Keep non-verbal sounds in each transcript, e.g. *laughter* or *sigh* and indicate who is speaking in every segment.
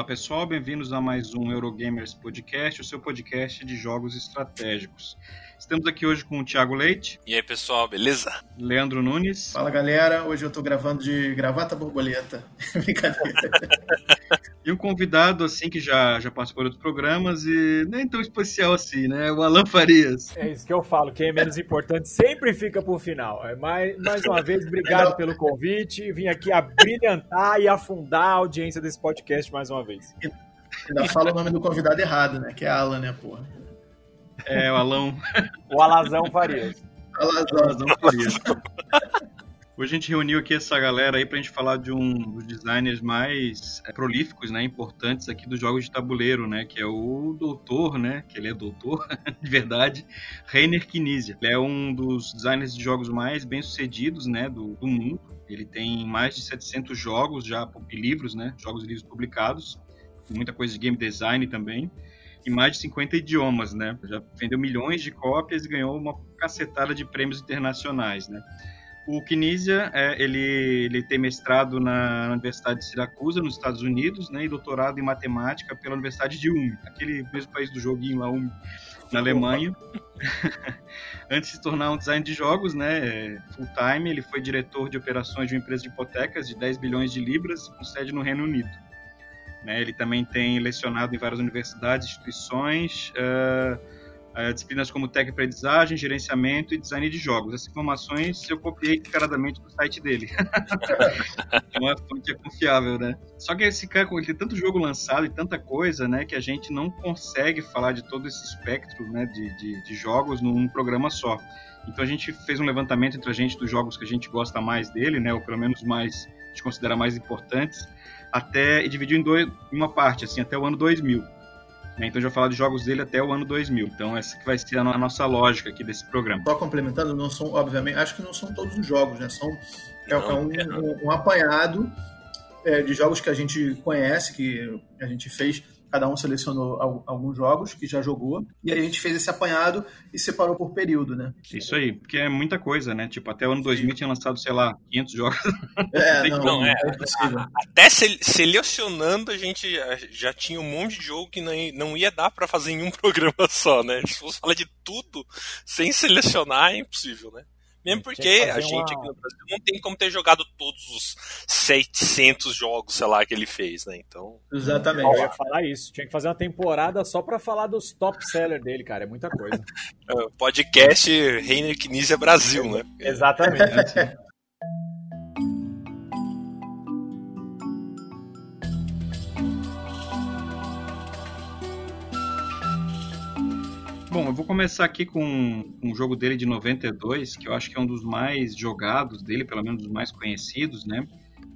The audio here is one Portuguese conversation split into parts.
Speaker 1: Olá pessoal, bem-vindos a mais um Eurogamers Podcast, o seu podcast de jogos estratégicos. Estamos aqui hoje com o Thiago Leite.
Speaker 2: E aí pessoal, beleza?
Speaker 1: Leandro Nunes.
Speaker 3: Fala galera, hoje eu tô gravando de gravata borboleta. *laughs* Brincadeira. *laughs*
Speaker 1: E um convidado, assim, que já, já participou de outros programas e nem tão especial assim, né? O Alan Farias.
Speaker 4: É isso que eu falo, quem é menos importante sempre fica pro final. É mais, mais uma vez, obrigado pelo convite. Vim aqui abrilhantar e afundar a audiência desse podcast mais uma vez.
Speaker 3: Ainda fala o nome do convidado errado, né? Que é Alan, né, porra?
Speaker 1: É, o Alão.
Speaker 4: O Alazão Farias.
Speaker 3: Alazão.
Speaker 1: Alazão Farias. Hoje a gente reuniu aqui essa galera aí pra gente falar de um dos designers mais é, prolíficos, né, importantes aqui dos jogos de tabuleiro, né, que é o doutor, né, que ele é doutor, *laughs* de verdade, Rainer Knizia. Ele é um dos designers de jogos mais bem-sucedidos, né, do, do mundo. Ele tem mais de 700 jogos já, livros, né, jogos e livros publicados, muita coisa de game design também em mais de 50 idiomas, né? Já vendeu milhões de cópias e ganhou uma cacetada de prêmios internacionais, né? O Kinesia, é, ele, ele tem mestrado na Universidade de Siracusa, nos Estados Unidos, né, e doutorado em matemática pela Universidade de Ulm, aquele mesmo país do joguinho lá, Ulm, na Alemanha. *laughs* Antes de se tornar um design de jogos, né, full time, ele foi diretor de operações de uma empresa de hipotecas de 10 bilhões de libras, com sede no Reino Unido. Né, ele também tem lecionado em várias universidades, instituições, uh, uh, disciplinas como técnica aprendizagem, gerenciamento e design de jogos. Essas informações eu copiei descaradamente do site dele. é *laughs* uma fonte confiável, né? Só que esse cara, ele tem tanto jogo lançado e tanta coisa, né, que a gente não consegue falar de todo esse espectro, né, de, de, de jogos num programa só. Então a gente fez um levantamento entre a gente dos jogos que a gente gosta mais dele, né, ou pelo menos mais a gente considera mais importantes, até e dividiu em, dois, em uma parte, assim, até o ano 2000. Né? Então, já falar de jogos dele até o ano 2000. Então, essa que vai ser a nossa lógica aqui desse programa.
Speaker 3: Só complementando, não são, obviamente, acho que não são todos os jogos, né? São é, não, é um, um, um, apanhado é, de jogos que a gente conhece, que a gente fez cada um selecionou alguns jogos que já jogou, e aí a gente fez esse apanhado e separou por período, né?
Speaker 1: Isso aí, porque é muita coisa, né? Tipo, até o ano 2000 tinha lançado, sei lá, 500 jogos. *laughs*
Speaker 3: É, não, não, é,
Speaker 2: é Até selecionando a gente já tinha um monte de jogo que não, não ia dar para fazer em um *laughs* programa só, né? Se fosse falar de tudo sem selecionar, é impossível, né? Mesmo porque a gente uma... aqui no Brasil não tem como ter jogado todos os 700 jogos, sei lá, que ele fez, né? Então.
Speaker 4: Exatamente. Eu ia falar isso. Tinha que fazer uma temporada só pra falar dos top sellers dele, cara. É muita coisa. *laughs*
Speaker 2: Podcast Reiner Knizia Brasil, né?
Speaker 4: Exatamente. *laughs*
Speaker 1: Bom, eu vou começar aqui com um jogo dele de 92, que eu acho que é um dos mais jogados dele, pelo menos dos mais conhecidos, né?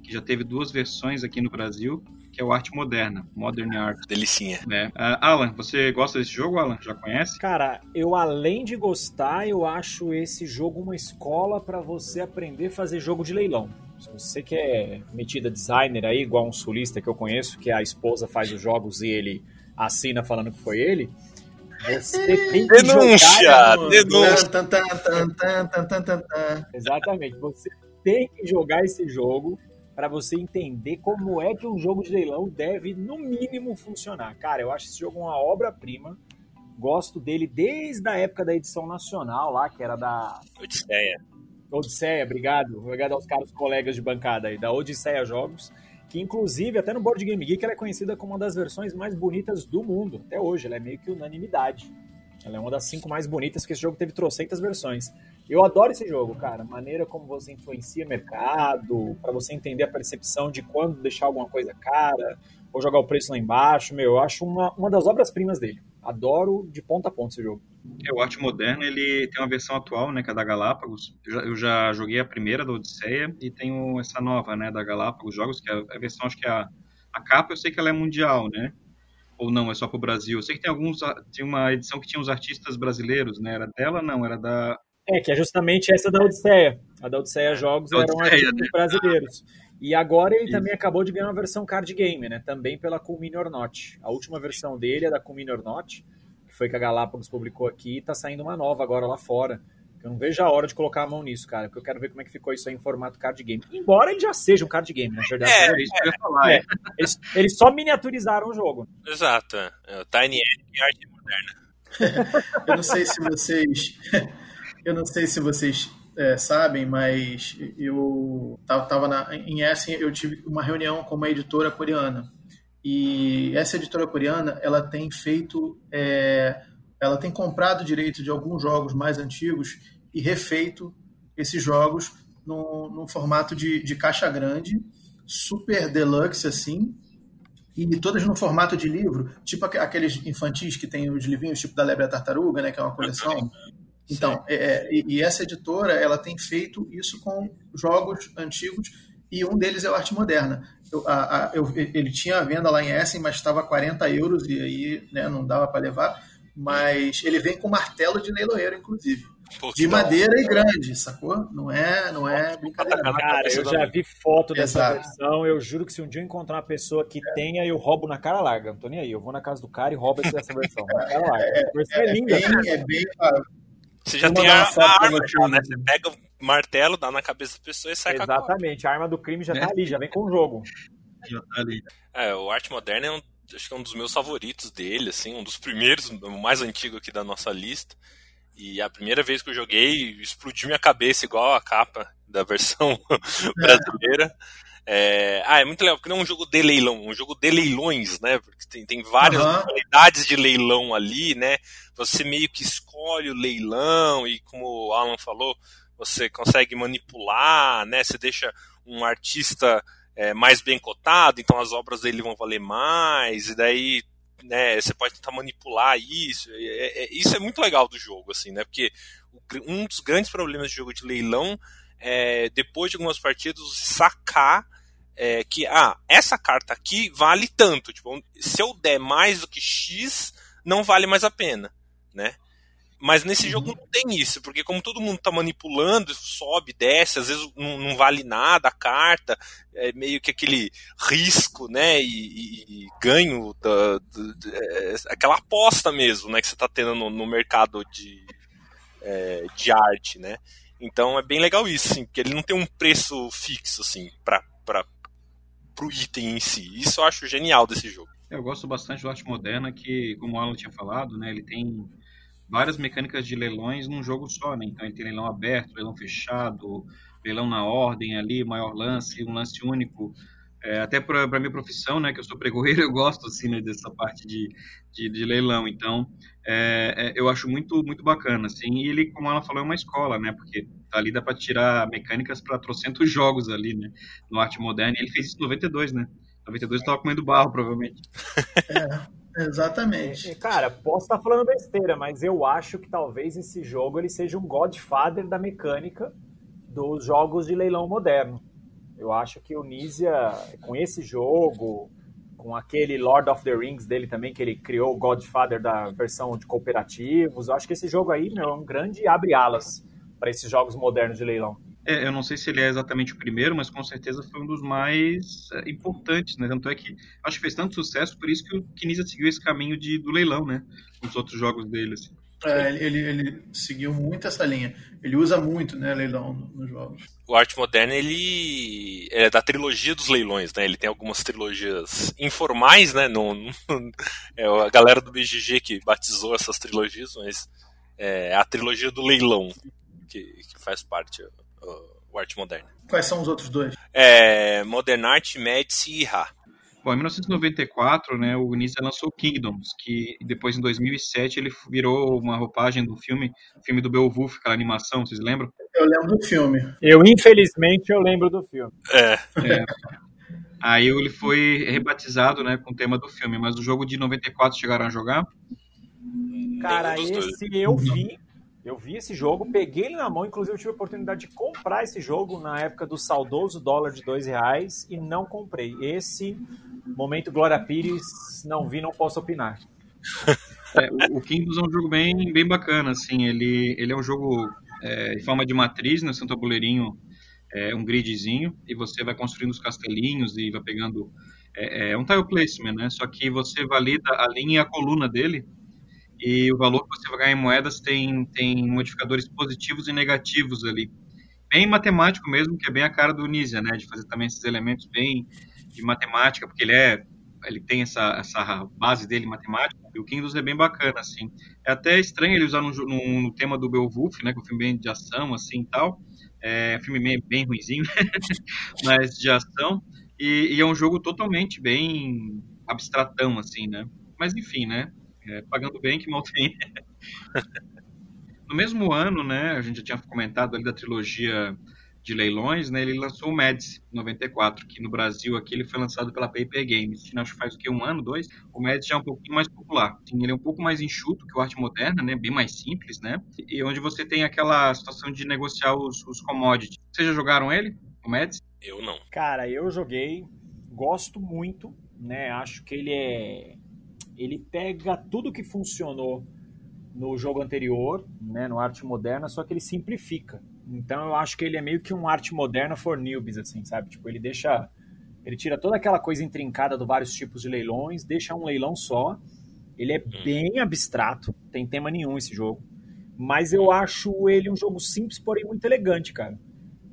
Speaker 1: Que já teve duas versões aqui no Brasil, que é o Arte Moderna, Modern Art.
Speaker 2: Delicinha.
Speaker 1: Né? Uh, Alan, você gosta desse jogo, Alan? Já conhece?
Speaker 4: Cara, eu além de gostar, eu acho esse jogo uma escola para você aprender a fazer jogo de leilão. Se você que é metida designer aí, igual um sulista que eu conheço, que a esposa faz os jogos e ele assina falando que foi ele, denúncia,
Speaker 2: jogar. Denúncia!
Speaker 4: Exatamente. Você tem que jogar esse jogo para você entender como é que um jogo de leilão deve, no mínimo, funcionar. Cara, eu acho esse jogo uma obra-prima. Gosto dele desde a época da edição nacional lá, que era da.
Speaker 2: Odisseia.
Speaker 4: Odisseia, obrigado. Obrigado aos caros colegas de bancada aí, da Odisseia Jogos que inclusive até no Board Game Geek ela é conhecida como uma das versões mais bonitas do mundo, até hoje, ela é meio que unanimidade. Ela é uma das cinco mais bonitas, porque esse jogo teve trocentas versões. Eu adoro esse jogo, cara. Maneira como você influencia mercado, para você entender a percepção de quando deixar alguma coisa cara, ou jogar o preço lá embaixo. Meu, eu acho uma, uma das obras-primas dele. Adoro de ponta a ponta esse jogo.
Speaker 1: É, o Arte Moderno, ele tem uma versão atual, né, que é da Galápagos. Eu já, eu já, joguei a primeira da Odisseia e tenho essa nova, né, da Galápagos Jogos, que é a versão, acho que é a, a capa, eu sei que ela é mundial, né? Ou não, é só pro Brasil. Eu sei que tem alguns, tinha uma edição que tinha uns artistas brasileiros, né? Era dela, não, era da...
Speaker 4: É, que é justamente essa da Odisseia. A da Odisseia Jogos da eram Odisseia, artistas né? brasileiros. E agora ele Isso. também acabou de ganhar uma versão card game, né? Também pela Cool Mini or Not. A última versão dele é da Cool Mini or Not, que foi que a Galápagos publicou aqui, e tá saindo uma nova agora lá fora. Eu não vejo a hora de colocar a mão nisso, cara, porque eu quero ver como é que ficou isso aí em formato card game. Embora ele já seja um card game, na verdade.
Speaker 1: É, é isso que eu ia falar. É.
Speaker 4: Eles, eles, só miniaturizaram o jogo.
Speaker 2: Exato. É. é Tiny e arte moderna. *laughs*
Speaker 3: eu não sei se vocês. eu não sei se vocês é, sabem, mas eu tava na, em Essen, eu tive uma reunião com uma editora coreana. E essa editora coreana, ela tem feito, é, ela tem comprado direito de alguns jogos mais antigos e refeito esses jogos num, num formato de, de caixa grande, super deluxe assim, e todas no formato de livro, tipo aqueles infantis que tem os livrinhos tipo da Lebre a Tartaruga, né, que é uma coleção. Então, é, é, e, e, essa editora, ela tem feito isso com jogos antigos e um deles é o Arte Moderna. A, a, eu, ele tinha a venda lá em Essen, mas estava 40 euros e aí né, não dava para levar. Mas ele vem com martelo de leiloeiro, inclusive. Pô, de madeira e grande, sacou? Não é, não é brincadeira.
Speaker 4: Cara, eu já vi foto dessa Exato. versão. Eu juro que se um dia eu encontrar uma pessoa que é. tenha, eu roubo na cara larga. Não tô nem aí. Eu vou na casa do cara e roubo essa versão. Na cara *laughs* larga. É, é, é, linda.
Speaker 3: É bem, é bem
Speaker 2: você já tem a, a arma né? Você pega o martelo, dá na cabeça da pessoa e sai
Speaker 4: Exatamente, a, a arma do crime já tá é. tá ali, já vem com o jogo.
Speaker 2: Já tá ali. É, o Arte Moderna é um, acho que é um dos meus favoritos dele, assim, um dos primeiros, o mais antigo aqui da nossa lista. E a primeira vez que eu joguei, explodiu minha cabeça igual a capa da versão *laughs* brasileira. É, ah, é muito legal, porque não é um jogo de leilão, é um jogo de leilões, né? Porque tem, tem várias uhum. modalidades de leilão ali, né? Você meio que escolhe o leilão e, como o Alan falou, você consegue manipular, né? Você deixa um artista é, mais bem cotado, então as obras dele vão valer mais, e daí né, você pode tentar manipular isso. É, é, isso é muito legal do jogo, assim, né? Porque um dos grandes problemas de jogo de leilão é, depois de algumas partidas, sacar é, que ah, essa carta aqui vale tanto. Tipo, se eu der mais do que X, não vale mais a pena, né? Mas nesse uhum. jogo não tem isso, porque como todo mundo está manipulando, sobe, desce, às vezes não, não, vale nada a carta, é meio que aquele risco, né, e, e, e ganho, da, da, da, é, aquela aposta mesmo, né, que você está tendo no, no, mercado de, é, de arte, né. Então é bem legal isso, assim, porque ele não tem um preço fixo, assim, para pro item em si. Isso eu acho genial desse jogo.
Speaker 1: Eu gosto bastante do arte moderna, que, como o Alan tinha falado, né, ele tem várias mecânicas de leilões num jogo só, né? Então ele tem leilão aberto, leilão fechado, leilão na ordem ali, maior lance, um lance único. É, até para minha profissão, né, que eu sou pregoeiro, *laughs* eu gosto assim né, dessa parte de, de, de leilão. Então, é, é, eu acho muito muito bacana, assim. E ele, como ela falou, é uma escola, né, porque ali dá para tirar mecânicas para trocentos jogos ali, né, no arte moderna. E ele fez isso em 92, né? 92 estava comendo barro, provavelmente. *laughs*
Speaker 3: É, exatamente.
Speaker 4: Cara, posso estar falando besteira, mas eu acho que talvez esse jogo ele seja um godfather da mecânica dos jogos de leilão moderno. Eu acho que o Nizia, com esse jogo, com aquele Lord of the Rings dele também, que ele criou o Godfather da versão de cooperativos, eu acho que esse jogo aí, meu, é um grande abre-alas para esses jogos modernos de leilão.
Speaker 1: É, eu não sei se ele é exatamente o primeiro, mas com certeza foi um dos mais é, importantes, né? Tanto é que acho que fez tanto sucesso, por isso que o Kinizia seguiu esse caminho de, do leilão, né? Os outros jogos dele, assim.
Speaker 3: É, ele, ele seguiu muito essa linha. Ele usa muito, né, leilão nos jogos.
Speaker 2: O Arte Moderno, ele é da trilogia dos leilões, né? Ele tem algumas trilogias informais, né? No, no é a galera do BGG que batizou essas trilogias, mas é a trilogia do leilão que, que faz parte o, Arte Moderno.
Speaker 3: Quais são os outros dois?
Speaker 2: É Modern Art, Médici e Ra.
Speaker 1: Bom, em 1994, né, o Nisa lançou Kingdoms, que depois em 2007 ele virou uma roupagem do filme, filme do Beowulf, aquela animação, vocês lembram?
Speaker 3: Eu lembro do filme.
Speaker 4: Eu, infelizmente, eu lembro do filme.
Speaker 2: É. é.
Speaker 1: Aí ele foi rebatizado, né, com o tema do filme, mas o jogo de 94 chegaram a jogar?
Speaker 4: Cara, esse eu vi, eu vi esse jogo, peguei ele na mão, inclusive eu tive a oportunidade de comprar esse jogo na época do saudoso dólar de dois reais e não comprei. Esse momento Glória Pires, não vi, não posso opinar. *laughs*
Speaker 1: É, o, Kingdoms é um jogo bem, bem bacana, assim, ele, ele é um jogo é, em forma de matriz, né, seu tabuleirinho é um gridzinho, e você vai construindo os castelinhos e vai pegando, é, é um tile placement, né, só que você valida a linha e a coluna dele, e o valor que você vai ganhar em moedas tem, tem modificadores positivos e negativos ali. Bem matemático mesmo, que é bem a cara do Nisia, né? De fazer também esses elementos bem de matemática, porque ele é ele tem essa, essa base dele matemática, e o Kingdoms é bem bacana, assim. É até estranho ele usar no, no, no tema do Beowulf, né, que é um filme bem de ação, assim, e tal. É um filme bem, bem ruizinho, *laughs* mas de ação. E, e, é um jogo totalmente bem abstratão, assim, né? Mas enfim, né? É, pagando bem que mal tem. no mesmo ano, né, a gente já tinha comentado ali da trilogia de leilões, né, ele lançou o Mads 94, que no Brasil aqui ele foi lançado pela Paper Games. Acho que faz o que um ano, dois. O Mads já é um pouquinho mais popular. Assim, ele é um pouco mais enxuto que o Arte Moderna, né, bem mais simples, né, e onde você tem aquela situação de negociar os, os commodities. Vocês já jogaram ele, o Mads?
Speaker 2: Eu não.
Speaker 4: Cara, eu joguei, gosto muito, né? Acho que ele é ele pega tudo que funcionou no jogo anterior, né, no arte moderna, só que ele simplifica. Então eu acho que ele é meio que um arte moderna for newbies, assim, sabe? Tipo, ele deixa. Ele tira toda aquela coisa intrincada do vários tipos de leilões, deixa um leilão só. Ele é uhum. bem abstrato, tem tema nenhum esse jogo. Mas eu acho ele um jogo simples, porém muito elegante, cara.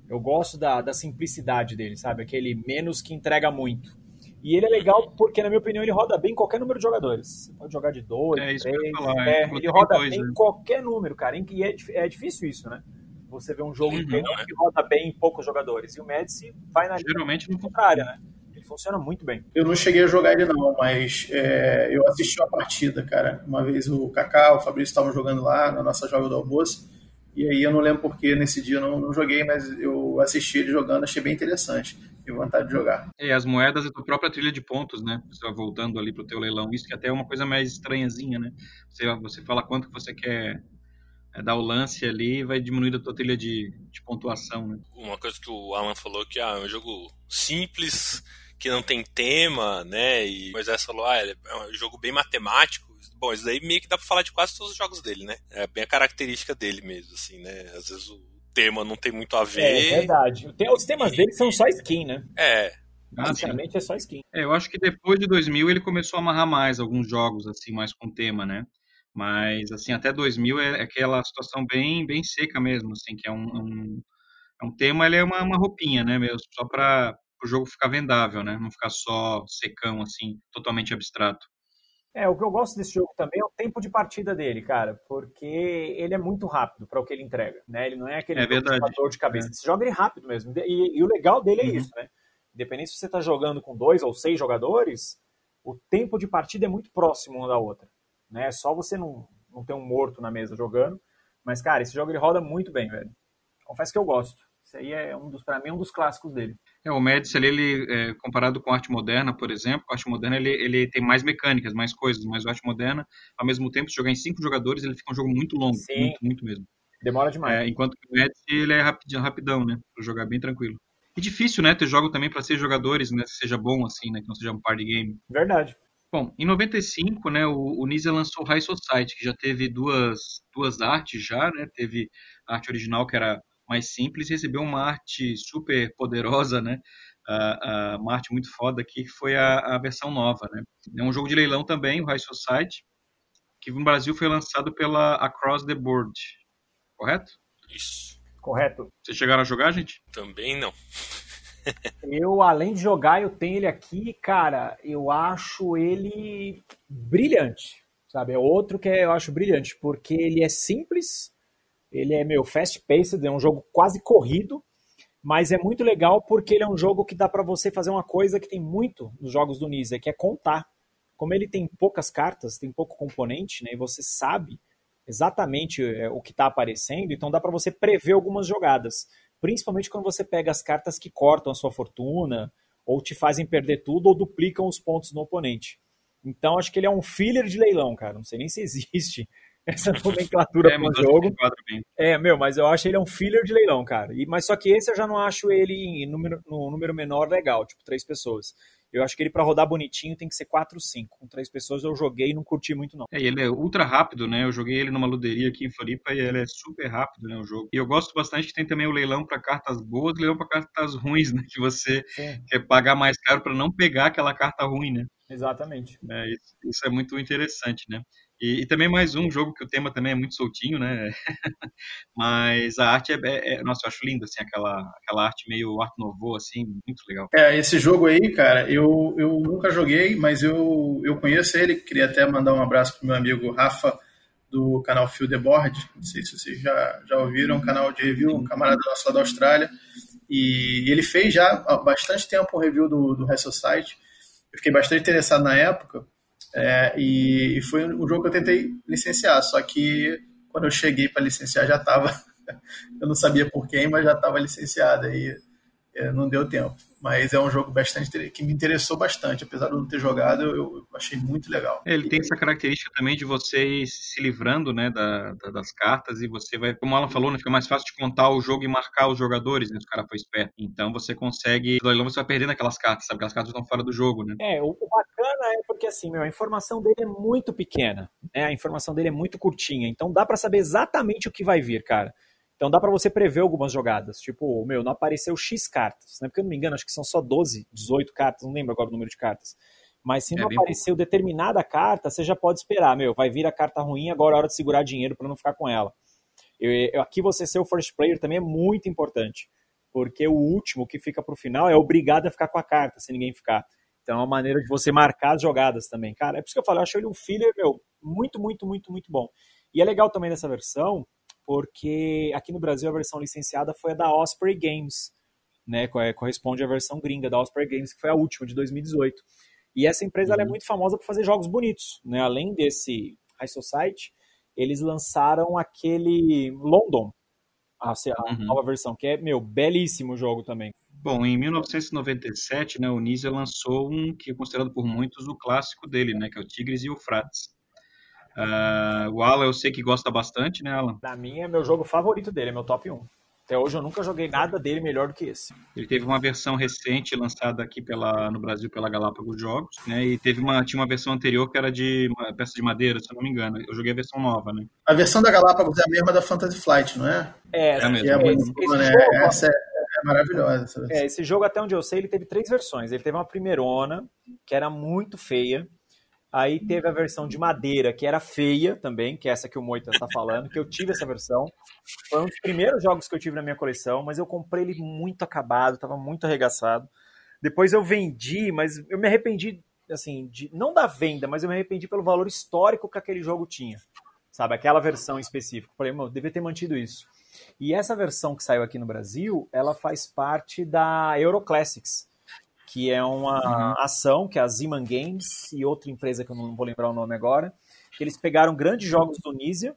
Speaker 4: Eu gosto da, da simplicidade dele, sabe? Aquele menos que entrega muito. E ele é legal porque, na minha opinião, ele roda bem em qualquer número de jogadores. Você pode jogar de dois, é, três. Falar, é, ele roda dois, bem em né? qualquer número, cara. E é, é difícil isso, né? Você vê um jogo uhum, inteiro que roda bem em poucos jogadores. E o Medici vai na
Speaker 1: Geralmente
Speaker 4: linha contrária, né? Ele funciona muito bem.
Speaker 3: Eu não cheguei a jogar ele não, mas é, eu assisti a partida, cara. Uma vez o Kaká, o Fabrício estavam jogando lá na nossa joga do almoço. E aí eu não lembro porque nesse dia eu não, não joguei, mas eu assisti ele jogando, achei bem interessante e vontade de jogar.
Speaker 1: E as moedas é a tua própria trilha de pontos, né? Você vai voltando ali pro teu leilão. Isso que até é uma coisa mais estranhazinha, né? Você, você fala quanto que você quer é, dar o lance ali e vai diminuindo a tua trilha de, de pontuação, né?
Speaker 2: Uma coisa que o Alan falou que ah, é um jogo simples, que não tem tema, né? E o Moisés falou, ah, é um jogo bem matemático. Bom, isso daí meio que dá pra falar de quase todos os jogos dele, né? É bem a característica dele mesmo, assim, né? Às vezes o tema não tem muito a ver.
Speaker 4: É, verdade. Os temas dele são só skin, né?
Speaker 2: É.
Speaker 4: Basicamente ah, é só skin.
Speaker 1: É, eu acho que depois de 2000 ele começou a amarrar mais alguns jogos, assim, mais com tema, né? Mas, assim, até 2000 é aquela situação bem, bem seca mesmo, assim, que é um, um, é um tema, ele é uma, uma roupinha, né, mesmo, só para o jogo ficar vendável, né? Não ficar só secão, assim, totalmente abstrato.
Speaker 4: É, o que eu gosto desse jogo também é o tempo de partida dele, cara, porque ele é muito rápido para o que ele entrega, né? Ele não é aquele
Speaker 1: é
Speaker 4: dor de cabeça. É. Você joga ele rápido mesmo. E, e o legal dele é uhum. isso, né? Independente se você está jogando com dois ou seis jogadores, o tempo de partida é muito próximo uma da outra, né? É só você não, não ter um morto na mesa jogando. Mas, cara, esse jogo ele roda muito bem, velho. Confesso que eu gosto. Isso aí é um dos, para mim, um dos clássicos dele.
Speaker 1: É, o Médici, ele, é, comparado com a arte moderna, por exemplo, a arte moderna ele, ele tem mais mecânicas, mais coisas, mas a arte moderna, ao mesmo tempo, se jogar em cinco jogadores, ele fica um jogo muito longo, Sim. muito, muito mesmo.
Speaker 4: Demora demais.
Speaker 1: É, enquanto que o Médici, ele é rapidão, rapidão, né, para jogar bem tranquilo. E difícil, né, ter jogo também para seis jogadores, né, que seja bom assim, né, que não seja um party game.
Speaker 4: Verdade.
Speaker 1: Bom, em 95, né, o, o Nisa lançou High Society, que já teve duas, duas artes já, né, teve a arte original que era mais simples, recebeu uma arte super poderosa, né? Uh, uh, uma arte muito foda aqui, que foi a, a, versão nova, né? É um jogo de leilão também, o High Society, que no Brasil foi lançado pela Across the Board, correto?
Speaker 2: Isso.
Speaker 4: Correto.
Speaker 1: Vocês chegaram a jogar, gente?
Speaker 2: Também não. *laughs*
Speaker 4: eu, além de jogar, eu tenho ele aqui, cara, eu acho ele brilhante, sabe? É outro que eu acho brilhante, porque ele é simples, ele é meu fast-paced, é um jogo quase corrido, mas é muito legal porque ele é um jogo que dá para você fazer uma coisa que tem muito nos jogos do Nisa, que é contar. Como ele tem poucas cartas, tem pouco componente, né, e você sabe exatamente é, o que está aparecendo, então dá para você prever algumas jogadas. Principalmente quando você pega as cartas que cortam a sua fortuna, ou te fazem perder tudo, ou duplicam os pontos no oponente. Então acho que ele é um filler de leilão, cara. Não sei nem se *laughs* existe essa nomenclatura é, pro jogo. É, meu, mas eu acho ele é um filler de leilão, cara. E, mas só que esse eu já não acho ele em número, no número menor legal, tipo três pessoas. Eu acho que ele para rodar bonitinho tem que ser 4 ou 5. Com três pessoas eu joguei e não curti muito não.
Speaker 1: É, ele é ultra rápido, né? Eu joguei ele numa luderia aqui em Floripa e ele é super rápido, né, o jogo. E eu gosto bastante que tem também o leilão para cartas boas, e leilão para cartas ruins, né, que você Sim. quer pagar mais caro para não pegar aquela carta ruim, né?
Speaker 4: Exatamente.
Speaker 1: É, isso, isso, é muito interessante, né? E, e, também mais um jogo que o tema também é muito soltinho, né? *laughs* Mas a arte é, é, é, Nossa, eu acho lindo, assim, aquela, aquela arte meio art nouveau, assim, muito legal.
Speaker 3: É, esse jogo aí, cara, eu, eu nunca joguei, mas eu, eu conheço ele. Queria até mandar um abraço pro meu amigo Rafa, do canal Fio The Board. Não sei se vocês já, já ouviram, um canal de review, um camarada nosso lá da Austrália. E ele fez já há bastante tempo um review do, do High Society. Eu fiquei bastante interessado na época. É, e, e, foi um jogo que eu tentei licenciar, só que quando eu cheguei para licenciar já estava, *laughs* eu não sabia por quem, mas já estava licenciado, aí não deu tempo mas é um jogo bastante que me interessou bastante, apesar de eu não ter jogado, eu, eu achei muito legal.
Speaker 1: Ele tem essa característica também de você ir se livrando, né, da, da, das cartas e você vai, como o Alan falou, né, fica mais fácil de contar o jogo e marcar os jogadores, né, se o cara foi esperto. Então você consegue, no leilão você vai perdendo aquelas cartas, sabe, aquelas cartas estão fora do jogo, né?
Speaker 4: É, o, o bacana é porque assim, meu, a informação dele é muito pequena, né, a informação dele é muito curtinha, então dá para saber exatamente o que vai vir, cara. Então dá para você prever algumas jogadas. Tipo, meu, não apareceu X cartas, né? Porque eu não me engano, acho que são só 12, 18 cartas, não lembro agora o número de cartas. Mas se é não apareceu determinada carta, você já pode esperar, meu, vai vir a carta ruim, agora é hora de segurar dinheiro para não ficar com ela. Eu, eu, aqui você ser o first player também é muito importante, porque o último que fica pro final é obrigado a ficar com a carta, se ninguém ficar. Então é uma maneira de você marcar as jogadas também. Cara, é por isso que eu falo, eu acho ele um filler, meu, muito, muito, muito, muito bom. E é legal também dessa versão, porque aqui no Brasil a versão licenciada foi a da Osprey Games, né, corresponde à versão gringa da Osprey Games, que foi a última, de 2018. E essa empresa uhum. é muito famosa por fazer jogos bonitos, né? Além desse High Society, eles lançaram aquele London, a, a uhum. nova versão, que é, meu, belíssimo jogo também.
Speaker 1: Bom, em 1997, né, o Nizia lançou um que é considerado por muitos o clássico dele, né, que é o Tigres e Eufrates. Uh, o Alan eu sei que gosta bastante, né, Alan?
Speaker 4: Pra mim é meu jogo favorito dele, é meu top 1. Até hoje eu nunca joguei nada dele melhor do que esse.
Speaker 1: Ele teve uma versão recente lançada aqui pela, no Brasil pela Galápagos Jogos, né? E teve uma, tinha uma versão anterior que era de uma peça de madeira, se eu não me engano. Eu joguei a versão nova, né?
Speaker 3: A versão da Galápagos é a mesma da Fantasy Flight, não é?
Speaker 4: É, é, mesmo.
Speaker 3: É
Speaker 4: esse,
Speaker 3: esse né? jogo, essa é, é maravilhosa. Essa
Speaker 4: é, esse jogo, até onde eu sei, ele teve três versões. Ele teve uma primeirona, que era muito feia Aí teve a versão de madeira, que era feia também, que é essa que o Moita está falando, que eu tive essa versão. Foi um dos primeiros jogos que eu tive na minha coleção, mas eu comprei ele muito acabado, estava muito arregaçado. Depois eu vendi, mas eu me arrependi, assim, de, não da venda, mas eu me arrependi pelo valor histórico que aquele jogo tinha. Sabe, aquela versão específica. Falei, mano, devia ter mantido isso. E essa versão que saiu aqui no Brasil, ela faz parte da Euro Classics que é uma uhum. ação que é a Ziman Games e outra empresa que eu não vou lembrar o nome agora, que eles pegaram grandes jogos do Nizia,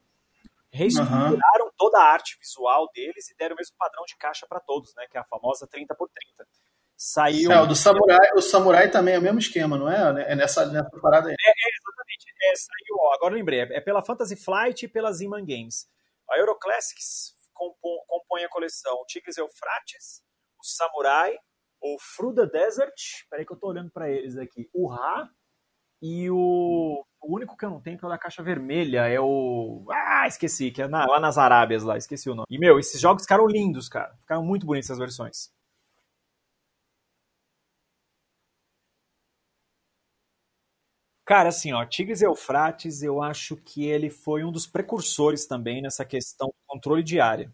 Speaker 4: reestruturaram uhum. toda a arte visual deles e deram o mesmo padrão de caixa para todos, né, que é a famosa 30 por 30. Saiu.
Speaker 3: É, o do Samurai, o Samurai também é o mesmo esquema, não é? É nessa, nessa parada aí.
Speaker 4: É, é exatamente. É, saiu, ó, agora lembrei, é pela Fantasy Flight e pela Ziman Games. A Euroclassics compõe, compõe a coleção Tigres Eufrates, o Samurai, o Fruda Desert, peraí que eu tô olhando para eles aqui, o Ra e o, o único que eu não tenho que é o da caixa vermelha é o ah, esqueci, que é na, lá nas Arábias lá, esqueci o nome. E meu, esses jogos ficaram lindos, cara. Ficaram muito bonitas essas versões. Cara, assim, ó, Tigres e Eufrates, eu acho que ele foi um dos precursores também nessa questão do controle de área,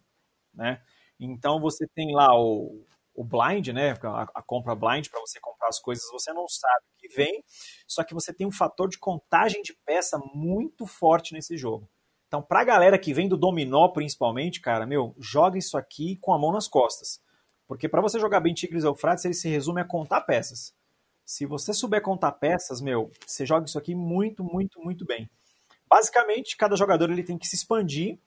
Speaker 4: né? Então você tem lá o, o blind, né, a, a compra blind para você comprar as coisas, você não sabe o que vem, só que você tem um fator de contagem de peça muito forte nesse jogo. Então, para a galera que vem do dominó principalmente, cara, meu, joga isso aqui com a mão nas costas. Porque para você jogar bem Tigres Eufrates, ele se resume a contar peças. Se você souber contar peças, meu, você joga isso aqui muito, muito, muito bem. Basicamente, cada jogador ele tem que se expandir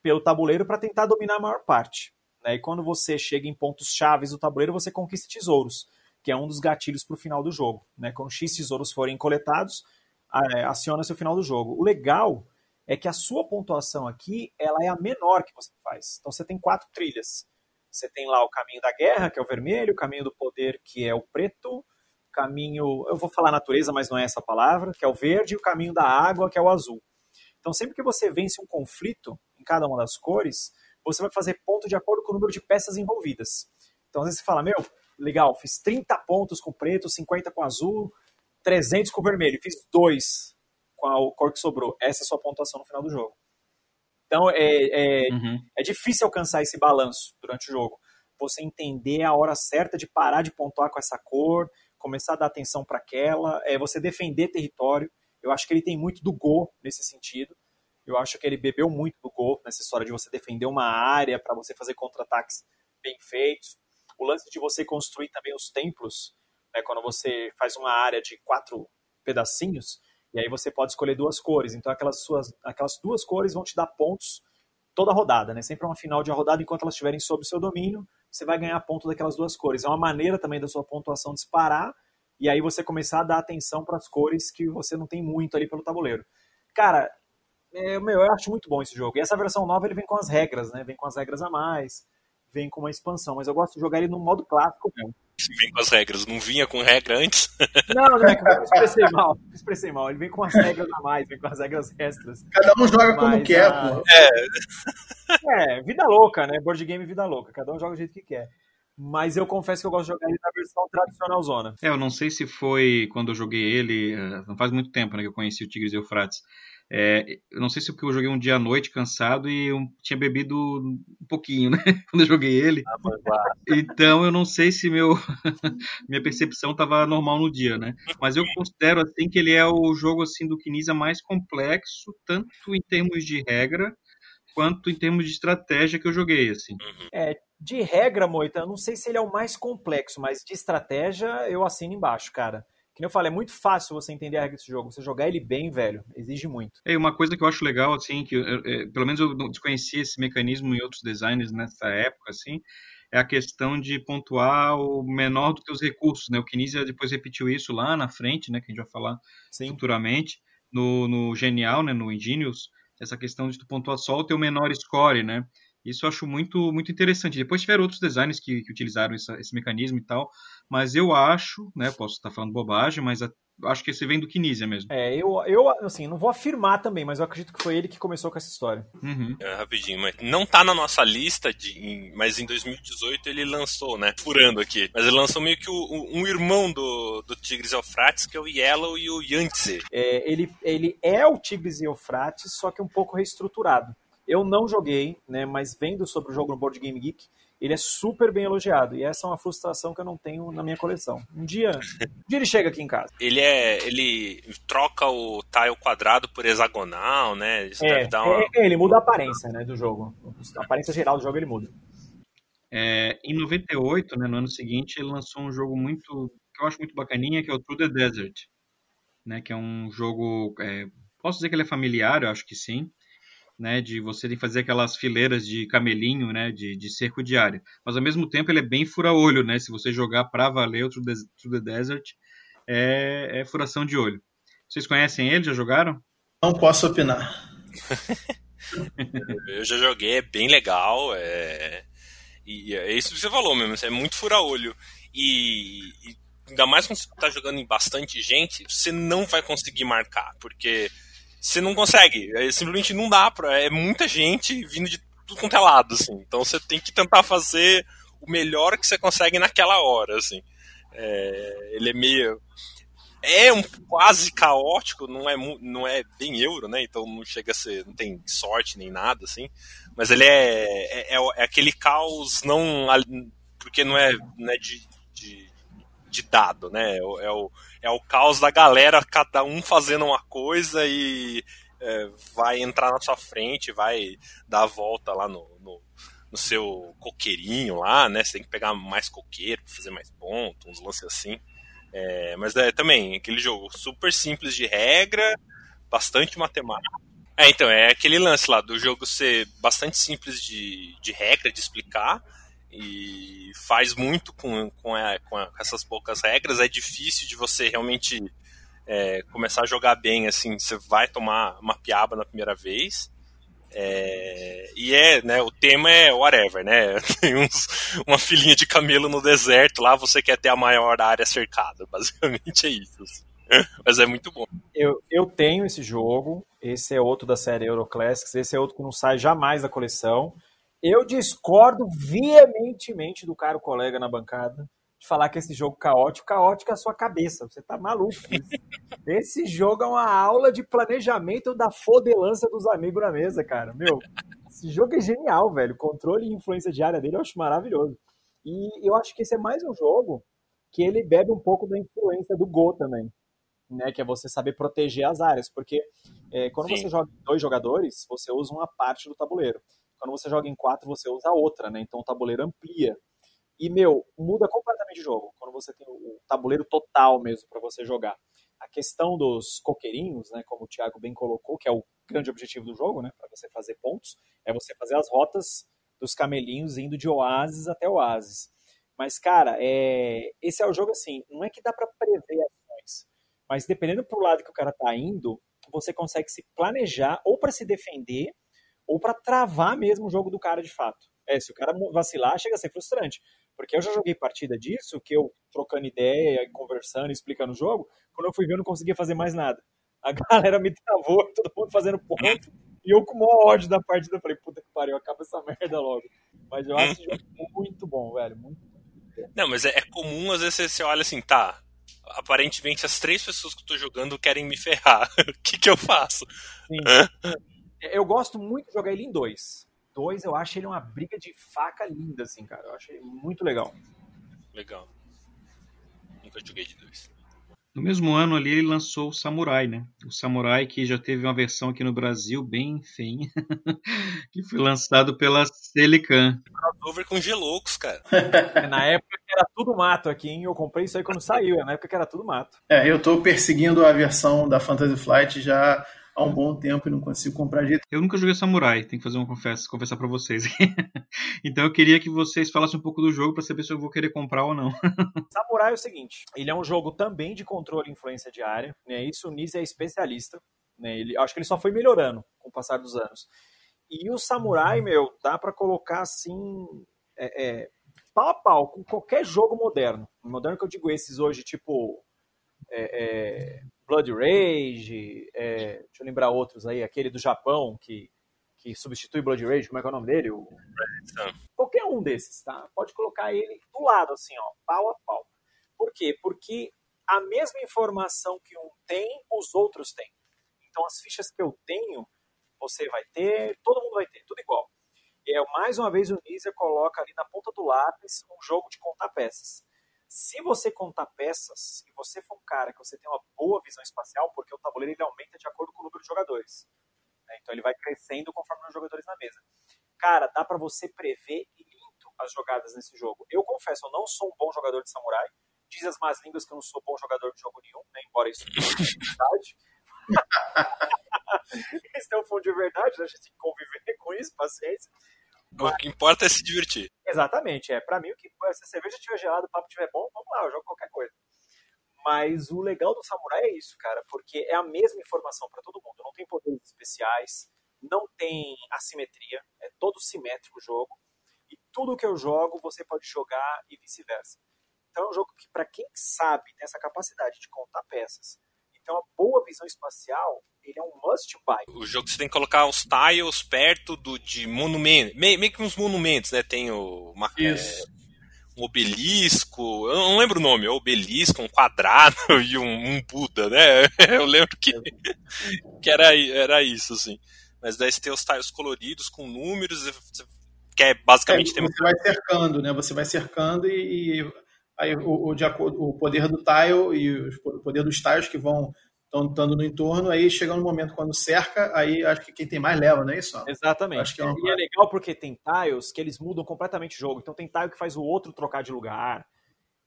Speaker 4: pelo tabuleiro para tentar dominar a maior parte. Né? E quando você chega em pontos chaves do tabuleiro, você conquista tesouros, que é um dos gatilhos para o final do jogo. Né? Quando X tesouros forem coletados, é, aciona-se o final do jogo. O legal é que a sua pontuação aqui ela é a menor que você faz. Então você tem quatro trilhas. Você tem lá o caminho da guerra, que é o vermelho, o caminho do poder, que é o preto, caminho, eu vou falar natureza, mas não é essa palavra, que é o verde, e o caminho da água, que é o azul. Então sempre que você vence um conflito em cada uma das cores, você vai fazer ponto de acordo com o número de peças envolvidas. Então, às vezes você fala, meu, legal, fiz 30 pontos com preto, 50 com azul, 300 com vermelho fiz dois com a cor que sobrou. Essa é a sua pontuação no final do jogo. Então é, é, uhum. é difícil alcançar esse balanço durante o jogo. Você entender a hora certa de parar de pontuar com essa cor, começar a dar atenção para aquela, é você defender território. Eu acho que ele tem muito do Go nesse sentido. Eu acho que ele bebeu muito do Go nessa história de você defender uma área para você fazer contra-ataques bem feitos. O lance de você construir também os templos, né, quando você faz uma área de quatro pedacinhos, e aí você pode escolher duas cores. Então aquelas, suas, aquelas duas cores vão te dar pontos toda a rodada, né? Sempre uma final de rodada, enquanto elas estiverem sob seu domínio, você vai ganhar ponto daquelas duas cores. É uma maneira também da sua pontuação disparar e aí você começar a dar atenção para as cores que você não tem muito ali pelo tabuleiro. Cara, é, meu, eu acho muito bom esse jogo. E essa versão nova ele vem com as regras, né? Vem com as regras a mais, vem com uma expansão. Mas eu gosto de jogar ele no modo clássico mesmo.
Speaker 2: Vem com as regras, não vinha com regra antes? *laughs*
Speaker 4: Não, não é que eu expressei mal. Eu expressei mal. Ele vem com as regras a mais, vem com as regras extras.
Speaker 3: Cada um joga como Mas, quer, a... pô.
Speaker 4: É. é, vida louca, né? Board game vida louca. Cada um joga do jeito que quer mas eu confesso que eu gosto de jogar ele na versão tradicional zona.
Speaker 1: É, eu não sei se foi quando eu joguei ele, eh, não faz muito tempo né, que eu conheci o Tigres e Eufrates. É, eu não sei se porque eu joguei um dia à noite cansado e eu tinha bebido um pouquinho, *laughs* né? Quando eu joguei ele. Ah, então eu não sei se meu *laughs* minha percepção estava normal no dia, né? Mas eu considero assim que ele é o jogo assim do Kinisa mais complexo, tanto em termos de regra quanto em termos de estratégia que eu joguei, assim.
Speaker 4: Uhum. É, de regra, Moita, eu não sei se ele é o mais complexo, mas de estratégia eu assino embaixo, cara. Que eu falei, é muito fácil você entender a regra desse jogo. Você jogar ele bem, velho, exige muito.
Speaker 1: É, uma coisa que eu acho legal, assim, que é, pelo menos eu desconhecia esse mecanismo em outros designers nessa época, assim, é a questão de pontuar o menor do que os recursos, né? O Kinesia depois repetiu isso lá na frente, né? Que a gente vai falar Sim. futuramente, no, no Genial, né? No Ingenious, essa questão de tu pontuar só o teu menor score, né? Isso eu acho muito, muito interessante. Depois tiveram outros designers que, que utilizaram essa, esse mecanismo e tal, mas eu acho, né, posso estar falando bobagem, mas a, acho que esse vem do Kinesia mesmo.
Speaker 4: É, eu, eu assim, não vou afirmar também, mas eu acredito que foi ele que começou com essa história.
Speaker 2: Uhum. É, rapidinho, mas não tá na nossa lista, de, mas em 2018 ele lançou, né, furando aqui, mas ele lançou meio que o, um irmão do, do Tigres Eufrates, que é o Yellow e o Yangtze.
Speaker 4: É, ele, ele é o Tigres Eufrates, só que um pouco reestruturado. Eu não joguei, né, mas vendo sobre o jogo no Board Game Geek, ele é super bem elogiado. E essa é uma frustração que eu não tenho na minha coleção. Um dia, um dia ele chega aqui em casa.
Speaker 2: Ele é. Ele troca o tile quadrado por hexagonal, né?
Speaker 4: Isso é, uma... é, ele muda a aparência né, do jogo. A aparência geral do jogo ele muda.
Speaker 1: É, em 98, né, no ano seguinte, ele lançou um jogo muito. que eu acho muito bacaninha, que é o True the Desert. Né, que é um jogo. É, posso dizer que ele é familiar, eu acho que sim né, de você fazer aquelas fileiras de camelinho, né, de, de cerco diário. Mas ao mesmo tempo ele é bem fura-olho, né, se você jogar para valer o Through the, Through the Desert, é, é, furação de olho. Vocês conhecem ele? Já jogaram?
Speaker 3: Não posso opinar. *laughs*
Speaker 2: Eu já joguei, é bem legal, é... E é isso que você falou mesmo, é muito fura-olho. E, e ainda mais quando você está jogando em bastante gente, você não vai conseguir marcar, porque você não consegue. É, simplesmente não dá pra. É muita gente vindo de tudo quanto é lado, assim. Então você tem que tentar fazer o melhor que você consegue naquela hora, assim. É, ele é meio. É um quase caótico, não é, não é bem euro, né? Então não chega a ser. não tem sorte nem nada, assim. Mas ele é, é, é, é aquele caos não. porque não é, não é de, de dado, né? É, é o é o caos da galera, cada um fazendo uma coisa e é, vai entrar na sua frente, vai dar a volta lá no, no, no, seu coqueirinho lá, né? Você tem que pegar mais coqueiro pra fazer mais pontos, uns lances assim. É, mas é também aquele jogo super simples de regra, bastante matemática. É, então, é aquele lance lá do jogo ser bastante simples de, de regra, de explicar, e faz muito com, com, a, com, essas poucas regras. É difícil de você realmente é, começar a jogar bem, assim, você vai tomar uma piaba na primeira vez. É, e é, né, o tema é whatever, né? *laughs* Tem uns, uma filinha de camelo no deserto lá, você quer ter a maior área cercada. *laughs* Basicamente é isso. Assim. *laughs* Mas é muito bom.
Speaker 4: Eu, eu tenho esse jogo, esse é outro da série Euroclassics, esse é outro que não sai jamais da coleção. Eu discordo veementemente do caro colega na bancada de falar que esse jogo caótico, caótico é a sua cabeça. Você tá maluco. *laughs* Esse jogo é uma aula de planejamento da fodelância dos amigos na mesa, cara. Meu, esse jogo é genial, velho. Controle e influência diária dele eu acho maravilhoso. E eu acho que esse é mais um jogo que ele bebe um pouco da influência do Go também. Né, que é você saber proteger as áreas, porque é, quando Sim. você joga dois jogadores, você usa uma parte do tabuleiro. Quando você joga em quatro, você usa outra, né? Então o tabuleiro amplia. E, meu, muda completamente o jogo. Quando você tem o tabuleiro total mesmo para você jogar. A questão dos coqueirinhos, né? Como o Thiago bem colocou, que é o grande objetivo do jogo, né? Para você fazer pontos, é você fazer as rotas dos camelinhos indo de oásis até oásis. Mas, cara, é... esse é o jogo assim, não é que dá para prever ações, mas dependendo pro lado que o cara tá indo, você consegue se planejar ou para se defender ou para travar mesmo o jogo do cara de fato. É, se o cara vacilar, chega a ser frustrante. Porque eu já joguei partida disso, que eu trocando ideia, conversando, explicando o jogo, quando eu fui ver eu não conseguia fazer mais nada. A *laughs* galera me travou, todo mundo fazendo ponto, e eu com o maior ódio da partida, eu falei, puta que pariu, acaba essa *laughs* merda logo. Mas eu acho esse jogo muito bom, velho, muito
Speaker 2: Não, mas é, é comum, às vezes você olha assim, tá, aparentemente as três pessoas que eu tô jogando querem me ferrar. *laughs* o que que eu faço? Sim.
Speaker 4: Eu gosto muito de jogar ele em dois. Dois, eu acho ele uma briga de faca linda, assim, cara. Eu acho ele muito legal.
Speaker 2: Legal. Nunca joguei de dois.
Speaker 1: No mesmo ano ali ele lançou o Samurai, né? O Samurai que já teve uma versão aqui no Brasil bem feinha, *laughs* que foi lançado pela Celican.
Speaker 2: Crossover com Geloucos, cara.
Speaker 4: Na época que era tudo mato aqui, hein? Eu comprei isso aí quando saiu, na época que era tudo mato.
Speaker 3: É, eu tô perseguindo a versão da Fantasy Flight já há um bom tempo e não consigo comprar jeito.
Speaker 1: Eu nunca joguei Samurai, tenho que fazer uma confessa, confessar para vocês. *laughs* então eu queria que vocês falassem um pouco do jogo para saber se eu vou querer comprar ou não. *laughs*
Speaker 4: Samurai é o seguinte, ele é um jogo também de controle e influência diária, né? Isso o Nise é especialista, né? Ele, acho que ele só foi melhorando com o passar dos anos. E o Samurai, meu, dá para colocar assim, é, é, pau a pau com qualquer jogo moderno. Moderno que eu digo esses hoje, tipo é, é Blood Rage, é, deixa eu lembrar outros aí, aquele do Japão que, que substitui Blood Rage, como é que é o nome dele? O... Qualquer um desses, tá? Pode colocar ele do lado, assim, ó, pau a pau. Por quê? Porque a mesma informação que um tem, os outros têm. Então, as fichas que eu tenho, você vai ter, todo mundo vai ter, tudo igual. E é, mais uma vez o Nisa coloca ali na ponta do lápis um jogo de contar peças. Se você contar peças, se você for um cara que você tem uma boa visão espacial, porque o tabuleiro ele aumenta de acordo com o número de jogadores. Né? Então ele vai crescendo conforme os jogadores na mesa. Cara, dá para você prever lindo as jogadas nesse jogo. Eu confesso, eu não sou um bom jogador de samurai. Diz as más línguas que eu não sou bom jogador de jogo nenhum, né? embora isso não seja verdade. *laughs* Isso é um fundo de verdade, né? a gente tem que conviver com isso, paciência.
Speaker 2: O que importa é se divertir.
Speaker 4: Exatamente, é. Pra mim, o que se a cerveja estiver gelada, o papo estiver bom, vamos lá, eu jogo qualquer coisa. Mas o legal do Samurai é isso, cara, porque é a mesma informação para todo mundo. Não tem poderes especiais, não tem assimetria, é todo simétrico o jogo. E tudo que eu jogo, você pode jogar e vice-versa. Então é um jogo que, para quem sabe, tem essa capacidade de contar peças e tem uma boa visão espacial, ele é um must buy.
Speaker 2: O jogo você tem que colocar os tiles perto do, de monumentos, meio, meio que uns monumentos, né? Tem o, uma, é, um obelisco, eu não lembro o nome, é obelisco, um quadrado *laughs* e um, um Buda, né? *laughs* Eu lembro que, *laughs* que era, era isso, assim. Mas daí você tem os tiles coloridos com números, que é basicamente...
Speaker 3: É, você vai cercando, né? Você vai cercando e, e aí o, o, de acordo, o poder do tile e o poder dos tiles que vão estão estando no entorno, aí chega um momento quando cerca, aí acho que quem tem mais leva, não é isso?
Speaker 4: Exatamente. Acho que é uma... E é legal porque tem tiles que eles mudam completamente o jogo. Então tem tile que faz o outro trocar de lugar,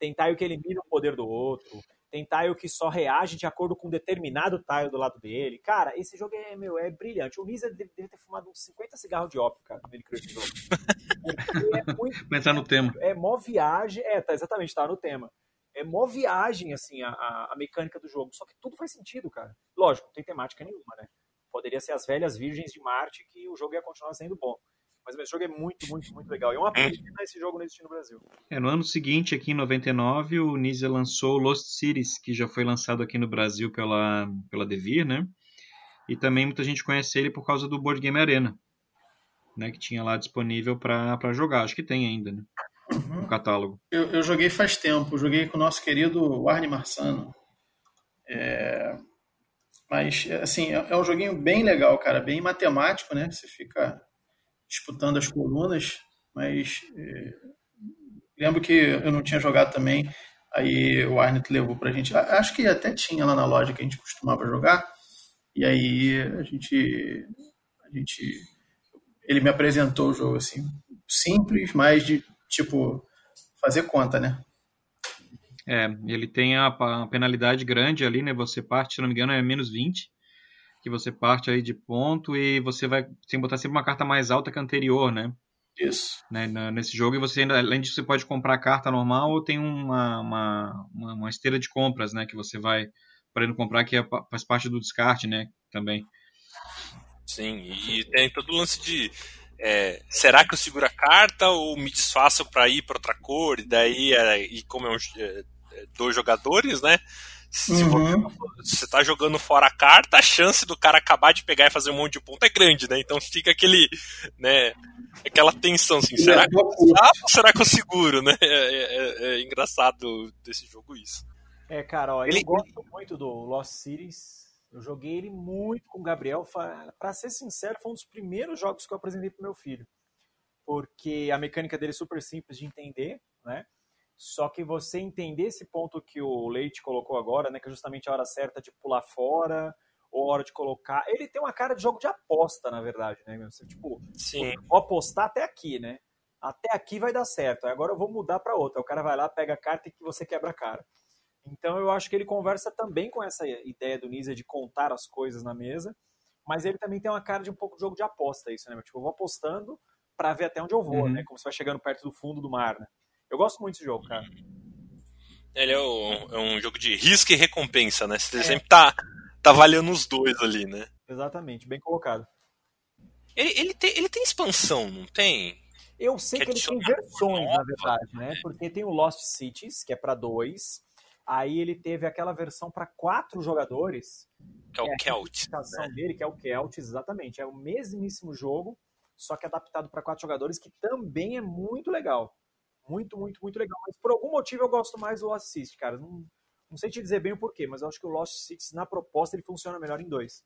Speaker 4: tem tile que elimina o poder do outro, tem tile que só reage de acordo com um determinado tile do lado dele. Cara, esse jogo é, meu, é brilhante. O Nisa deve, deve ter fumado uns 50 cigarros de ópio, cara, quando ele criou esse jogo.
Speaker 1: é muito... *laughs* Mas tá no tema.
Speaker 4: É mó viagem. É, tá, exatamente, tá no tema é mó viagem, assim, a, a, mecânica do jogo. Só que tudo faz sentido, cara. Lógico, não tem temática nenhuma, né? Poderia ser as velhas virgens de Marte que o jogo ia continuar sendo bom. Mas esse jogo é muito, muito, muito legal. E é uma pena esse jogo não existir no Brasil.
Speaker 1: É, no ano seguinte, aqui em 99, o Nisa lançou Lost Cities, que já foi lançado aqui no Brasil pela, pela Devir, né? E também muita gente conhece ele por causa do Board Game Arena, né? Que tinha lá disponível para jogar. Acho que tem ainda, né? uhum. no catálogo.
Speaker 3: Eu, eu, joguei faz tempo, joguei com o nosso querido Arne Marçano. É... Mas, assim, é, é um joguinho bem legal, cara, bem matemático, né? Você fica disputando as colunas, mas é... lembro que eu não tinha jogado também, aí o Arnet levou pra gente. Acho que até tinha lá na loja que a gente costumava jogar, e aí a gente. A gente ele me apresentou o jogo assim, simples, mas de tipo fazer conta, né?
Speaker 1: É, ele tem a, a, penalidade grande ali, né? Você parte, se não me engano, é menos 20, que você parte aí de ponto e você vai tem que botar sempre uma carta mais alta que a anterior, né?
Speaker 3: Isso.
Speaker 1: Né, nesse jogo, e você ainda, além disso, você pode comprar carta normal ou tem uma, uma, uma, uma esteira de compras, né? Que você vai podendo comprar, que é, faz parte do descarte, né? Também.
Speaker 2: Sim, e tem todo o lance de é, será que eu seguro a carta ou me desfaço para ir para outra cor? E daí, é, e como é, um, é, é dois jogadores, né? Se uhum. você está jogando fora a carta, a chance do cara acabar de pegar e fazer um monte de ponto é grande, né? Então fica aquele, né? Aquela tensão assim, será que eu ou será que eu seguro, né? É, é, é, engraçado desse jogo isso.
Speaker 4: É, cara, ó, Ele... eu gosto muito do Lost Cities eu joguei ele muito com o Gabriel. Para ser sincero, foi um dos primeiros jogos que eu apresentei para meu filho. Porque a mecânica dele é super simples de entender, né? Só que você entender esse ponto que o Leite colocou agora, né? Que é justamente a hora certa de pular fora, ou a hora de colocar. Ele tem uma cara de jogo de aposta, na verdade, né? Você, tipo,
Speaker 2: Sim.
Speaker 4: vou apostar até aqui, né? Até aqui vai dar certo. Agora eu vou mudar para outra. O cara vai lá, pega a carta e que você quebra a cara. Então eu acho que ele conversa também com essa ideia do Nisa de contar as coisas na mesa, mas ele também tem uma cara de um pouco de jogo de aposta, isso, né? Tipo, eu vou apostando para ver até onde eu vou, uhum. né? Como você vai chegando perto do fundo do mar, né? Eu gosto muito desse jogo, cara.
Speaker 2: Ele é, o, é um jogo de risco e recompensa, né? Você é. sempre tá, tá valendo os dois ali, né?
Speaker 4: Exatamente, bem colocado.
Speaker 2: Ele, ele, tem, ele tem expansão, não tem?
Speaker 4: Eu sei que, que ele tem versões, na verdade, né? Porque tem o Lost Cities, que é para dois. Aí ele teve aquela versão para quatro jogadores.
Speaker 2: Que é o é Celt.
Speaker 4: A né? dele, que é o Celt, exatamente. É o mesmíssimo jogo, só que adaptado para quatro jogadores, que também é muito legal. Muito, muito, muito legal. Mas por algum motivo eu gosto mais do Lost City, cara. Não, não sei te dizer bem o porquê, mas eu acho que o Lost City, na proposta, ele funciona melhor em dois.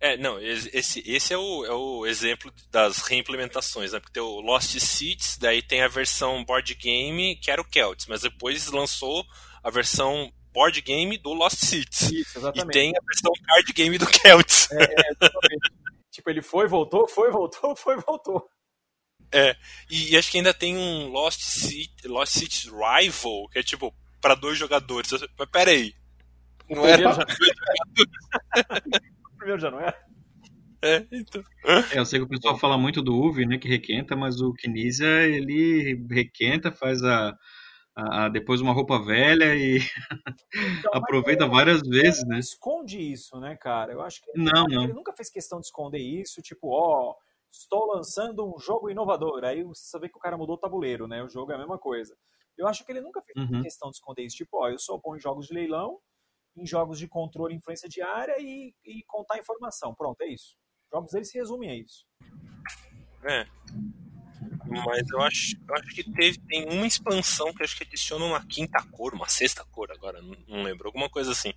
Speaker 2: É, não, esse, esse é, o, é o exemplo das reimplementações, né? Porque tem o Lost Cities, daí tem a versão board game, que era o Celts, mas depois lançou a versão board game do Lost Cities.
Speaker 4: Isso, exatamente.
Speaker 2: E tem a versão card game do Celts.
Speaker 4: É, é exatamente. *laughs* tipo, ele foi, voltou, foi, voltou, foi, voltou.
Speaker 2: É, e, acho que ainda tem um Lost, City, Lost Cities Rival, que é tipo, para dois jogadores. Mas peraí.
Speaker 4: Não era já... *laughs* o primeiro já não era?
Speaker 2: É, então.
Speaker 1: É, eu sei que o pessoal fala muito do UV, né, que requenta, mas o Kinisa, ele requenta, faz a, a, a, depois uma roupa velha e então, *laughs* aproveita várias vezes, né?
Speaker 4: Esconde isso, né, cara? Eu acho que
Speaker 1: ele, não,
Speaker 4: ele
Speaker 1: não.
Speaker 4: nunca fez questão de esconder isso, tipo, ó, estou lançando um jogo inovador. Aí você sabe que o cara mudou o tabuleiro, né? O jogo é a mesma coisa. Eu acho que ele nunca fez uhum. questão de esconder isso, tipo, ó, eu sou bom em jogos de leilão, em jogos de controle, influência diária e, e contar informação. Pronto, é isso. Os jogos dele se resumem a isso.
Speaker 2: É. Mas eu acho, eu acho que teve, tem uma expansão que acho que adiciona uma quinta cor, uma sexta cor agora, não, não lembro, alguma coisa assim.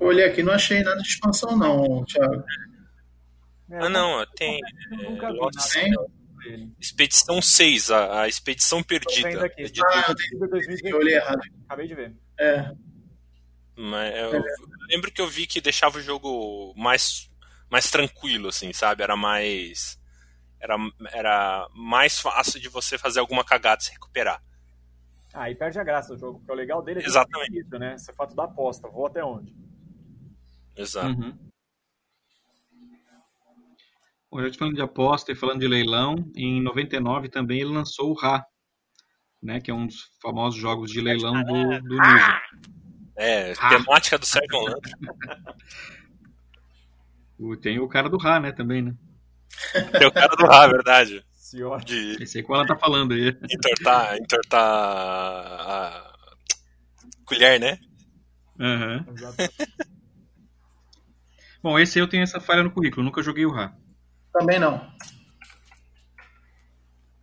Speaker 3: Olhei aqui, não achei nada de expansão não, Thiago.
Speaker 2: Ah não, tem. É, expedição 6, a, a Expedição Perdida.
Speaker 3: Aqui. É ah, eu, eu olhei errado.
Speaker 4: Acabei de ver.
Speaker 3: É.
Speaker 2: Mas eu, eu lembro que eu vi que deixava o jogo mais, mais tranquilo, assim, sabe? Era mais era, era mais fácil de você fazer alguma cagada e se recuperar.
Speaker 4: Ah, e perde a graça do jogo, porque o legal dele é
Speaker 2: Exatamente.
Speaker 4: isso, né? Esse fato da aposta, vou até onde.
Speaker 2: Exato. Uhum.
Speaker 1: Bom, já te falando de aposta e falando de leilão, em 99 também ele lançou o Ra, né, que é um dos famosos jogos de leilão do, do ah!
Speaker 2: É, temática do Sérgio Landry. *laughs*
Speaker 1: Tem o cara do Ra, né, também, né?
Speaker 2: Tem o cara do Rá, verdade.
Speaker 4: Senhor.
Speaker 1: De... Esse aí qual ela tá falando aí.
Speaker 2: Entortar, entortar a colher, né?
Speaker 1: Uhum. Bom, esse eu tenho essa falha no currículo, nunca joguei o Rá.
Speaker 3: Também não.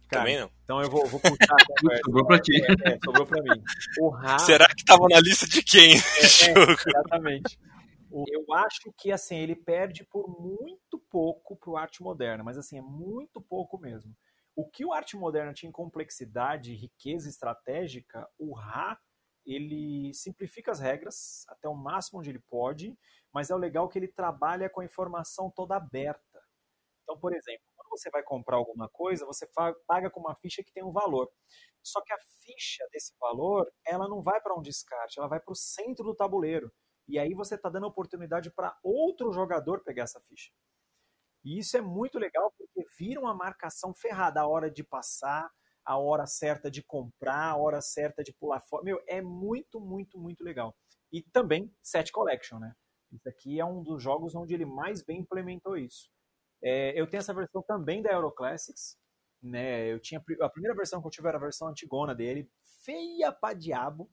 Speaker 2: Cara, Também não.
Speaker 4: Então eu vou, vou puxar a *laughs*
Speaker 1: conversa. sobrou pra ti.
Speaker 4: É, é, sobrou pra mim. O Ra...
Speaker 2: Será que tava na lista de quem? É,
Speaker 4: é exatamente. Eu acho que assim ele perde por muito pouco pro arte moderna, mas assim é muito pouco mesmo. O que o arte moderna tinha em complexidade, riqueza estratégica, o Ra ele simplifica as regras até o máximo onde ele pode, mas é o legal que ele trabalha com a informação toda aberta. Então, por exemplo, quando você vai comprar alguma coisa, você paga com uma ficha que tem um valor. Só que a ficha desse valor, ela não vai para um descarte, ela vai para o centro do tabuleiro. E aí você está dando oportunidade para outro jogador pegar essa ficha. E isso é muito legal porque vira uma marcação ferrada a hora de passar, a hora certa de comprar, a hora certa de pular fora. Meu, é muito, muito, muito legal. E também Set Collection, né? Isso aqui é um dos jogos onde ele mais bem implementou isso. É, eu tenho essa versão também da Euroclassics, né? Eu tinha a primeira versão que eu tive era a versão antigona dele, feia pra diabo,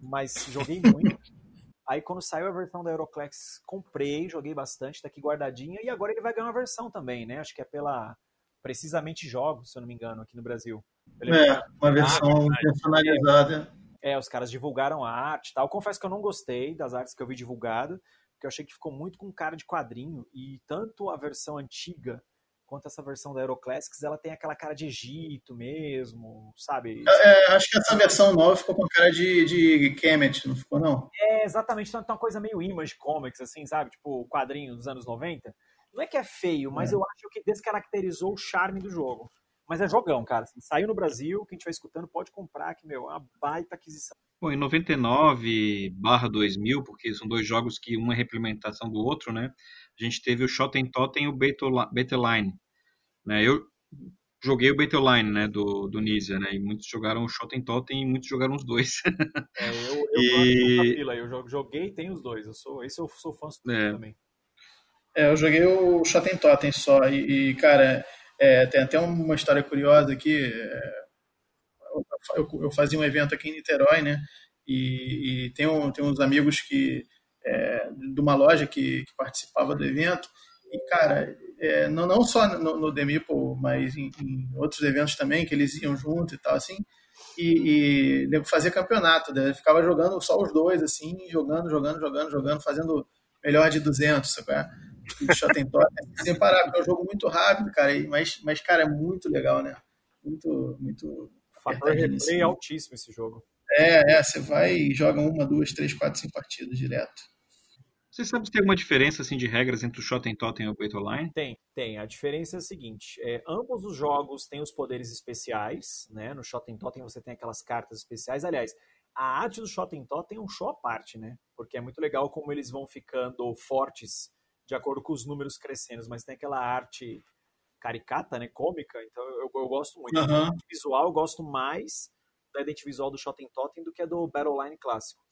Speaker 4: mas joguei muito. *laughs* Aí quando saiu a versão da Euroclass, comprei, joguei bastante, tá aqui guardadinha, e agora ele vai ganhar uma versão também, né? Acho que é pela Precisamente Jogos, se eu não me engano, aqui no Brasil.
Speaker 3: é, uma versão ah, personalizada.
Speaker 4: É, os caras divulgaram a arte tal. Confesso que eu não gostei das artes que eu vi divulgado, porque eu achei que ficou muito com cara de quadrinho, e tanto a versão antiga quanto essa versão da Aeroclassics, ela tem aquela cara de Egito mesmo, sabe?
Speaker 3: É, é, acho que essa versão nova ficou com cara de, de Kemet, não ficou, não?
Speaker 4: É, exatamente. Então, uma coisa meio Image Comics, assim, sabe? Tipo, quadrinho dos anos 90. Não é que é feio, mas é. eu acho que descaracterizou o charme do jogo. Mas é jogão, cara. Assim, saiu no Brasil, quem estiver escutando pode comprar, que, meu, é uma baita aquisição.
Speaker 1: Bom, em 99 barra 2000, porque são dois jogos que uma é reimplementação do outro, né? A gente teve o Shoten Totem e o Battleline. Né? Eu joguei o Battleline, né, do, do Nizia, né? E muitos jogaram o Shoten Totem e muitos jogaram os dois.
Speaker 4: é, eu, eu *laughs* e... fila, eu joguei e tenho os dois. Eu sou, esse eu sou fã é. também.
Speaker 3: É, eu joguei o Shoten Totem só. E, e cara, é, tem até uma história curiosa aqui. É, eu, eu, fazia um evento aqui em Niterói, né? E, e tem, um, tem uns amigos que é, de uma loja que, que, participava do evento. E, cara, é, não, não só no, no mas em, em, outros eventos também, que eles iam junto e tal, assim. E, e fazia campeonato, né? ficava jogando só os dois, assim, jogando, jogando, jogando, jogando, fazendo melhor de 200, sabe? É? E Shotentot, sem parar, porque é um jogo muito rápido, cara, mas, mas, cara, é muito legal, né? Muito, muito.
Speaker 4: Fator replay altíssimo esse jogo.
Speaker 3: É, é, você vai e joga uma, duas, três, quatro, cinco partidas direto.
Speaker 1: Você sabe se tem alguma diferença assim, de regras entre o Shoten Totem e o Great Online?
Speaker 4: Tem, tem. A diferença é a seguinte: é, ambos os jogos têm os poderes especiais, né? No Shoten Totem você tem aquelas cartas especiais. Aliás, a arte do Shoten Totem é um show à parte, né? Porque é muito legal como eles vão ficando fortes de acordo com os números crescendo, mas tem aquela arte caricata, né? Cômica, então eu, eu gosto muito. Uhum. Visual, eu gosto mais da identidade visual do Shoten Totem do que a do Battleline clássico.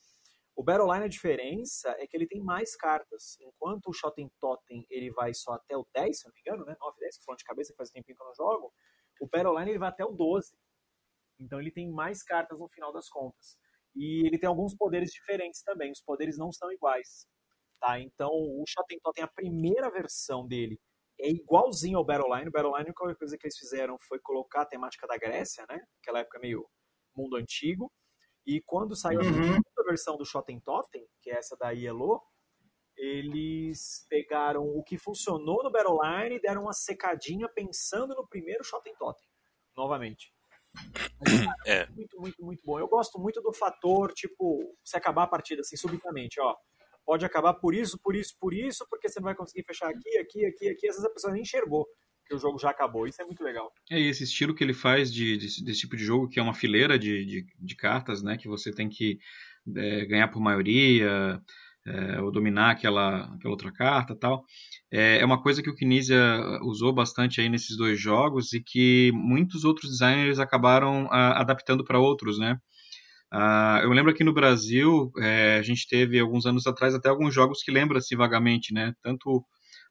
Speaker 4: O Battleline, a diferença é que ele tem mais cartas. Enquanto o Shoten Totem ele vai só até o 10, se não me engano, né? 9, 10, que falando de cabeça, que faz tempinho que eu não jogo. O Battleline ele vai até o 12. Então ele tem mais cartas no final das contas. E ele tem alguns poderes diferentes também. Os poderes não são iguais. Tá? Então o Shoten Totem, a primeira versão dele, é igualzinho ao Battleline. O Battleline, a única coisa que eles fizeram foi colocar a temática da Grécia, né? Aquela época meio mundo antigo. E quando saiu uhum. a segunda versão do Shoten Totem, que é essa da Yellow, eles pegaram o que funcionou no Battleline e deram uma secadinha pensando no primeiro Shoten Totem, novamente. É. Muito, muito, muito bom. Eu gosto muito do fator, tipo, se acabar a partida assim, subitamente, ó. Pode acabar por isso, por isso, por isso, porque você não vai conseguir fechar aqui, aqui, aqui, aqui. Às vezes a pessoa nem enxergou que o jogo já acabou. Isso é muito legal.
Speaker 1: É, esse estilo que ele faz de, de desse tipo de jogo, que é uma fileira de, de, de cartas, né? Que você tem que é, ganhar por maioria, é, ou dominar aquela, aquela outra carta tal. É, é uma coisa que o Kinesia usou bastante aí nesses dois jogos e que muitos outros designers acabaram a, adaptando para outros, né? Uh, eu lembro aqui no Brasil, é, a gente teve alguns anos atrás até alguns jogos que lembram-se vagamente, né? Tanto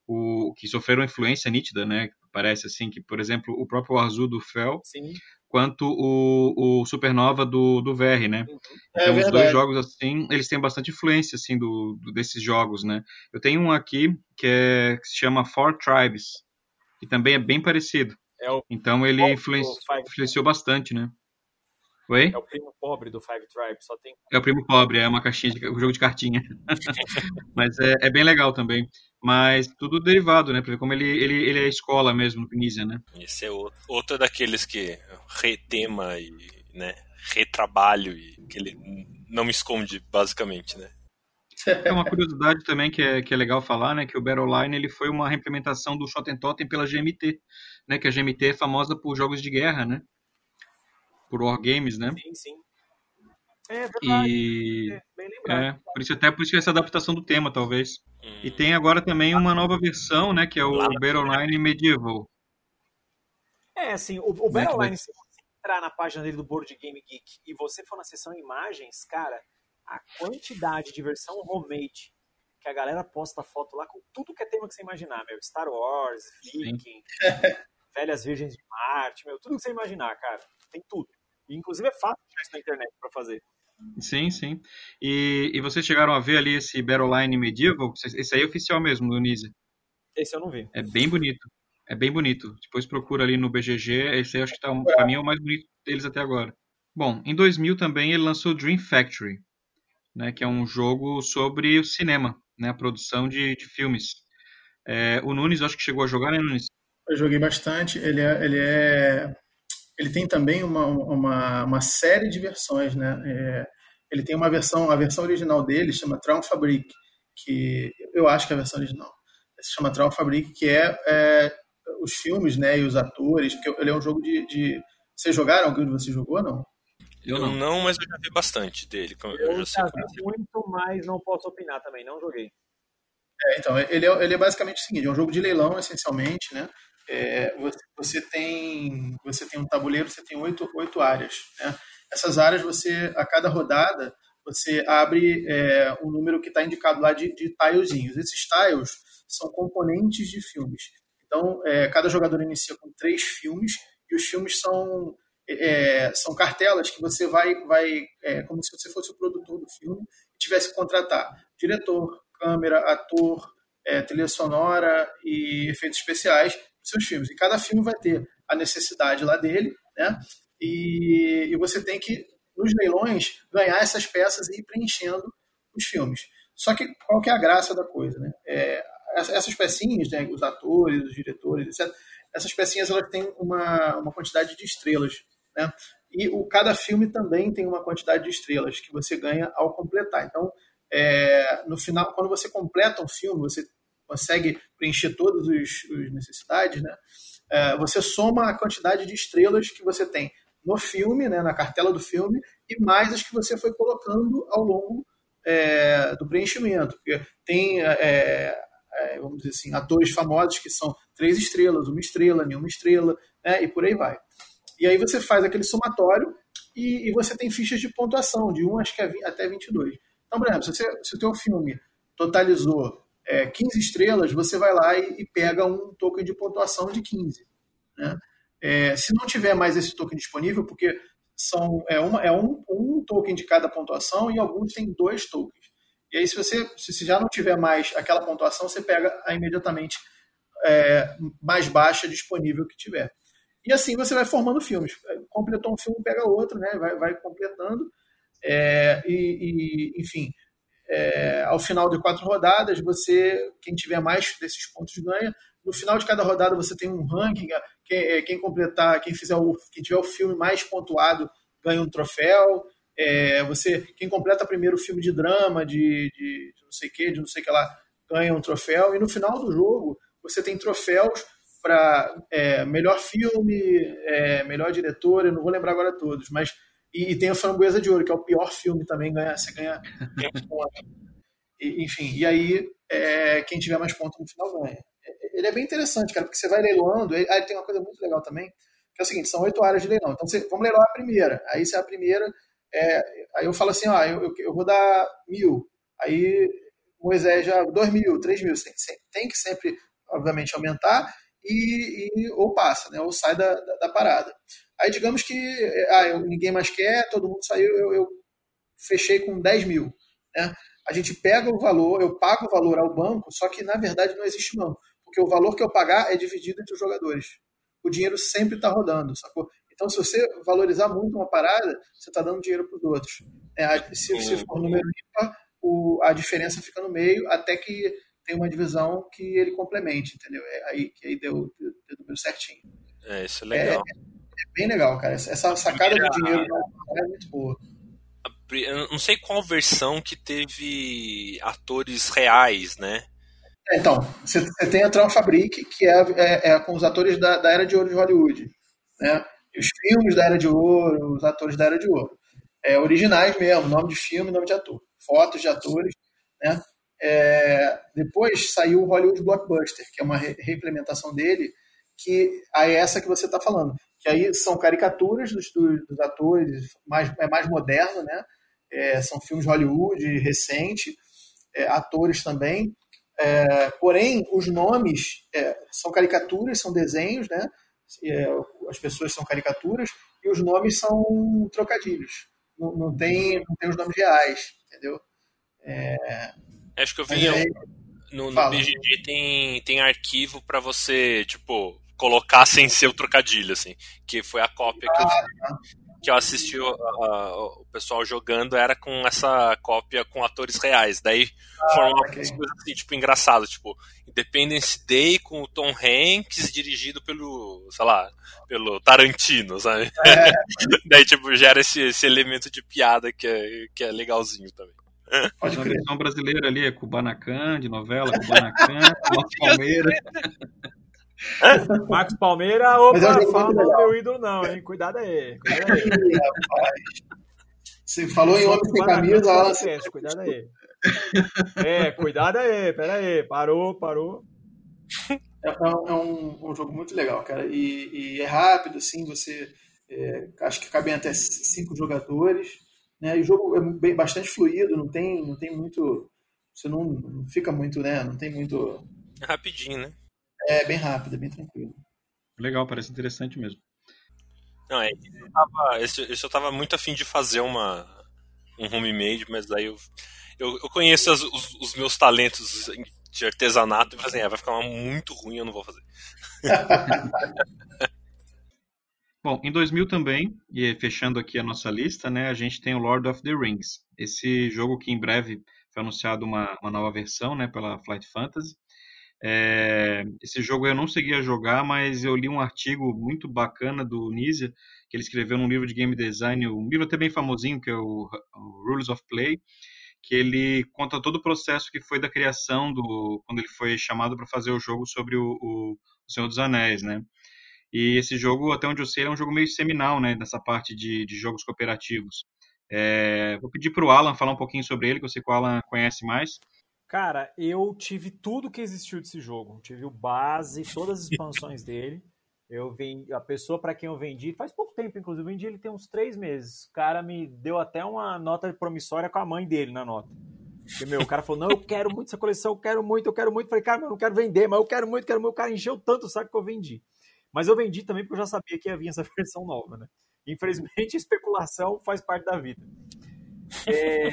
Speaker 1: o que sofreram influência nítida, né? Parece assim que, por exemplo, o próprio Azul do Fel, Sim. quanto o, o Supernova do, do VR, né? Uhum. É então, os dois jogos assim, eles têm bastante influência assim do, do, desses jogos, né? Eu tenho um aqui que, é, que se chama Four Tribes, que também é bem parecido. É o então ele influenci... influenciou bastante, né? Oi?
Speaker 4: É o primo pobre do Five Tribe, só tem.
Speaker 1: É o primo pobre, é uma caixinha de um jogo de cartinha. *laughs* Mas é, é, bem legal também. Mas tudo derivado, né? Pra ver como ele, ele, ele é escola mesmo no Pinisia, né?
Speaker 2: Esse é outro, outro daqueles que retema e né, retrabalho e que ele não me esconde, basicamente, né?
Speaker 1: É uma curiosidade também que é, que é legal falar, né? Que o Battleline ele foi uma reimplementação do Shoten Totem pela GMT, né? Que a GMT é famosa por jogos de guerra, né? Por Wargames, né?
Speaker 4: Sim, sim. É verdade.
Speaker 1: E... É, bem lembrado. É, por isso até por isso essa adaptação do tema, talvez. Hum. E tem agora também uma nova versão, né? Que é o Battleline Medieval.
Speaker 4: É, assim, o, o Battleline, se você entrar na página dele do Board Game Geek e você for na seção imagens, cara, a quantidade de versão homemade que a galera posta foto lá com tudo que é tema que você imaginar, meu. Star Wars, Viking, *laughs* Velhas Virgens de Marte, meu, tudo que você imaginar, cara. Tem tudo. E, inclusive é fácil achar isso na internet para fazer.
Speaker 1: Sim, sim. E, e vocês chegaram a ver ali esse Battleline Medieval? Esse aí é oficial mesmo, do Nise.
Speaker 4: Esse eu não vi.
Speaker 1: É bem bonito. É bem bonito. Depois procura ali no BGG. Esse aí acho que tá, pra mim é o mais bonito deles até agora. Bom, em 2000 também ele lançou Dream Factory, né, que é um jogo sobre o cinema, né, a produção de, de filmes. É, o Nunes, acho que chegou a jogar, né, Nunes?
Speaker 3: Eu joguei bastante. Ele é, ele é, ele tem também uma, uma, uma série de versões, né? É, ele tem uma versão, a versão original dele chama Traum Fabric, que eu acho que é a versão original. Se chama Traum Fabric, que é, é, os filmes, né, e os atores, porque ele é um jogo de, de... Vocês jogaram? Alguém de vocês jogou ou não?
Speaker 2: Eu não. não, mas eu já vi bastante dele.
Speaker 4: Eu, eu já, já vi muito, mas não posso opinar também, não joguei.
Speaker 3: É, então, ele é, ele é basicamente o seguinte, é um jogo de leilão, essencialmente, né? É, você, tem, você tem um tabuleiro, você tem oito, oito áreas, né? Essas áreas, você, a cada rodada, você abre é, um número que está indicado lá de, de tilezinhos. Esses tiles são componentes de filmes. Então, é, cada jogador inicia com três filmes, e os filmes são é, são cartelas que você vai, vai é, como se você fosse o produtor do filme e tivesse que contratar diretor, câmera, ator, é, trilha sonora e efeitos especiais seus filmes. E cada filme vai ter a necessidade lá dele, né? E, e você tem que, nos leilões, ganhar essas peças e ir preenchendo os filmes. Só que qual que é a graça da coisa, né? É, essas pecinhas, né, os atores, os diretores, etc., essas pecinhas elas têm uma, uma quantidade de estrelas. Né? E o, cada filme também tem uma quantidade de estrelas que você ganha ao completar. Então, é, no final, quando você completa um filme, você consegue preencher todas as necessidades, né? É, você soma a quantidade de estrelas que você tem no filme, né, na cartela do filme, e mais as que você foi colocando ao longo é, do preenchimento. Porque tem, é, é vamos dizer assim, atores famosos que são três estrelas, uma estrela, nenhuma estrela, né, e por aí vai. E aí você faz aquele somatório e, e você tem fichas de pontuação, de 1 acho que é até 22. Então, por exemplo, se, você, se o teu filme totalizou é, 15 estrelas, você vai lá e, e, pega um token de pontuação de 15. Né? É, se não tiver mais esse token disponível, porque são, é, uma, é um, um token de cada pontuação e alguns têm dois tokens. E aí, se você se já não tiver mais aquela pontuação, você pega a imediatamente é, mais baixa disponível que tiver. E assim você vai formando filmes. Completou um filme, pega outro, né? vai, vai completando. É, e, e, enfim, é, ao final de quatro rodadas, você, quem tiver mais desses pontos ganha. No final de cada rodada você tem um ranking. Quem, é, quem completar, quem fizer o, quem tiver o filme mais pontuado ganha um troféu. É, você, quem completa primeiro o filme de drama, de, de, de não sei que, de não sei que lá, ganha um troféu. E no final do jogo você tem troféus para é, melhor filme, é, melhor diretor, eu não vou lembrar agora todos, mas e, e, tem a Framboesa de Ouro, que é o pior filme também, ganha, você ganha e, enfim, e aí é, quem tiver mais pontos no final ganha. É, ele é bem interessante, cara, porque você vai leiloando, aí tem uma coisa muito legal também, que é o seguinte, são oito áreas de leilão, então você, vamos leiloar a primeira, aí se é a primeira, é, aí eu falo assim, ó, eu, eu, eu vou dar mil, aí Moisés já dois mil, três mil, tem, tem que sempre, obviamente, aumentar, e, e, ou passa, né? ou sai da, da, da parada. Aí digamos que ah, eu, ninguém mais quer, todo mundo saiu, eu, eu, fechei com 10 mil. Né? A gente pega o valor, eu pago o valor ao banco, só que na verdade não existe banco, porque o valor que eu pagar é dividido entre os jogadores. o dinheiro sempre está rodando, sacou? Então, se você valorizar muito uma parada, você está dando dinheiro para os outros. É, se, se for número ímpar, o, a diferença fica no meio, até que tem uma divisão que ele complemente, entendeu? É aí que aí deu, deu, deu número certinho.
Speaker 2: É, isso é legal.
Speaker 3: É, é bem legal, cara. Essa sacada do dinheiro é muito boa.
Speaker 2: Eu não sei qual versão que teve atores reais, né?
Speaker 3: É, então, você, tem a Tron Fabric, que é, é, é, com os atores da, da, Era de Ouro de Hollywood. Né? Os filmes da Era de Ouro, os atores da Era de Ouro. É, originais mesmo, nome de filme, nome de ator. Fotos de atores. Né? É, depois saiu o Hollywood Blockbuster, que é uma re reimplementação dele, que é essa que você está falando. Que aí são caricaturas dos, dos, atores, mais, é mais moderno, né? É, são filmes de Hollywood recente, é, atores também. É, porém, os nomes é, são caricaturas, são desenhos, né? É, as pessoas são caricaturas e os nomes são trocadilhos. Não, não, tem, não tem os nomes reais, entendeu?
Speaker 2: É, Acho que eu vi aí, no, no BGG tem, tem arquivo para você, tipo, colocar sem ser o trocadilho, assim. Que foi a cópia que, ah, eu, que eu assisti o, a, o pessoal jogando, era com essa cópia com atores reais. Daí ah, formam okay. coisas assim, tipo, engraçado, tipo, Independence Day com o Tom Hanks dirigido pelo, sei lá, pelo Tarantino, sabe? É. *laughs* Daí, tipo, gera esse, esse elemento de piada que é, que é legalzinho também.
Speaker 1: Pode. A versão brasileira ali é Kubanacan, de novela, Kubanacan, *laughs* Marcos Palmeira. *laughs*
Speaker 4: Marcos Palmeira, opa, não fala meu ídolo não, hein? Cuidado aí. Cuidado aí.
Speaker 3: Você falou em homem sem camisa.
Speaker 4: Cuidado aí. É, cuidado aí, pera aí. Parou, parou.
Speaker 3: É, é um, um, jogo muito legal, cara. E, e é rápido, assim, você. É, acho que cabem até cinco jogadores. Né? E o jogo é bem, bastante fluido, não tem, não tem muito. Você não, não fica muito, né? Não tem muito.
Speaker 2: É rapidinho, né?
Speaker 3: É bem rápido, é bem tranquilo.
Speaker 1: Legal, parece interessante mesmo.
Speaker 2: Não, é, eu, tava, eu tava muito afim de fazer uma, um homemade, mas daí eu, eu, eu conheço as, os, os, meus talentos de artesanato e falei assim, é, vai ficar muito ruim, eu não vou fazer. *laughs*
Speaker 1: Bom, em 2000 também, e fechando aqui a nossa lista, né, a gente tem o Lord of the Rings. Esse jogo que em breve foi anunciado uma, uma nova versão, né, pela Flight Fantasy. É, esse jogo eu não cheguei a jogar, mas eu li um artigo muito bacana do Nizia, que ele escreveu num livro de game design, um livro até bem famosinho, que é o, o Rules of Play, que ele conta todo o processo que foi da criação do quando ele foi chamado para fazer o jogo sobre o, o, o Senhor dos Anéis, né? E esse jogo, até onde eu sei, é um jogo meio seminal, né, nessa parte de, de jogos cooperativos. É, vou pedir para o Alan falar um pouquinho sobre ele, que eu sei que o Alan conhece mais.
Speaker 4: Cara, eu tive tudo que existiu desse jogo. Tive o base, todas as expansões *laughs* dele. Eu vendi, a pessoa para quem eu vendi, faz pouco tempo, inclusive, eu vendi ele tem uns três meses. O cara me deu até uma nota promissória com a mãe dele na nota. Porque, meu, o cara falou, não, eu quero muito essa coleção, eu quero muito, eu quero muito. Falei, cara, eu não quero vender, mas eu quero muito, quero muito. O cara encheu tanto o saco que eu vendi. Mas eu vendi também porque eu já sabia que ia vir essa *laughs* versão nova, né? Infelizmente, *laughs* especulação faz parte da vida. É,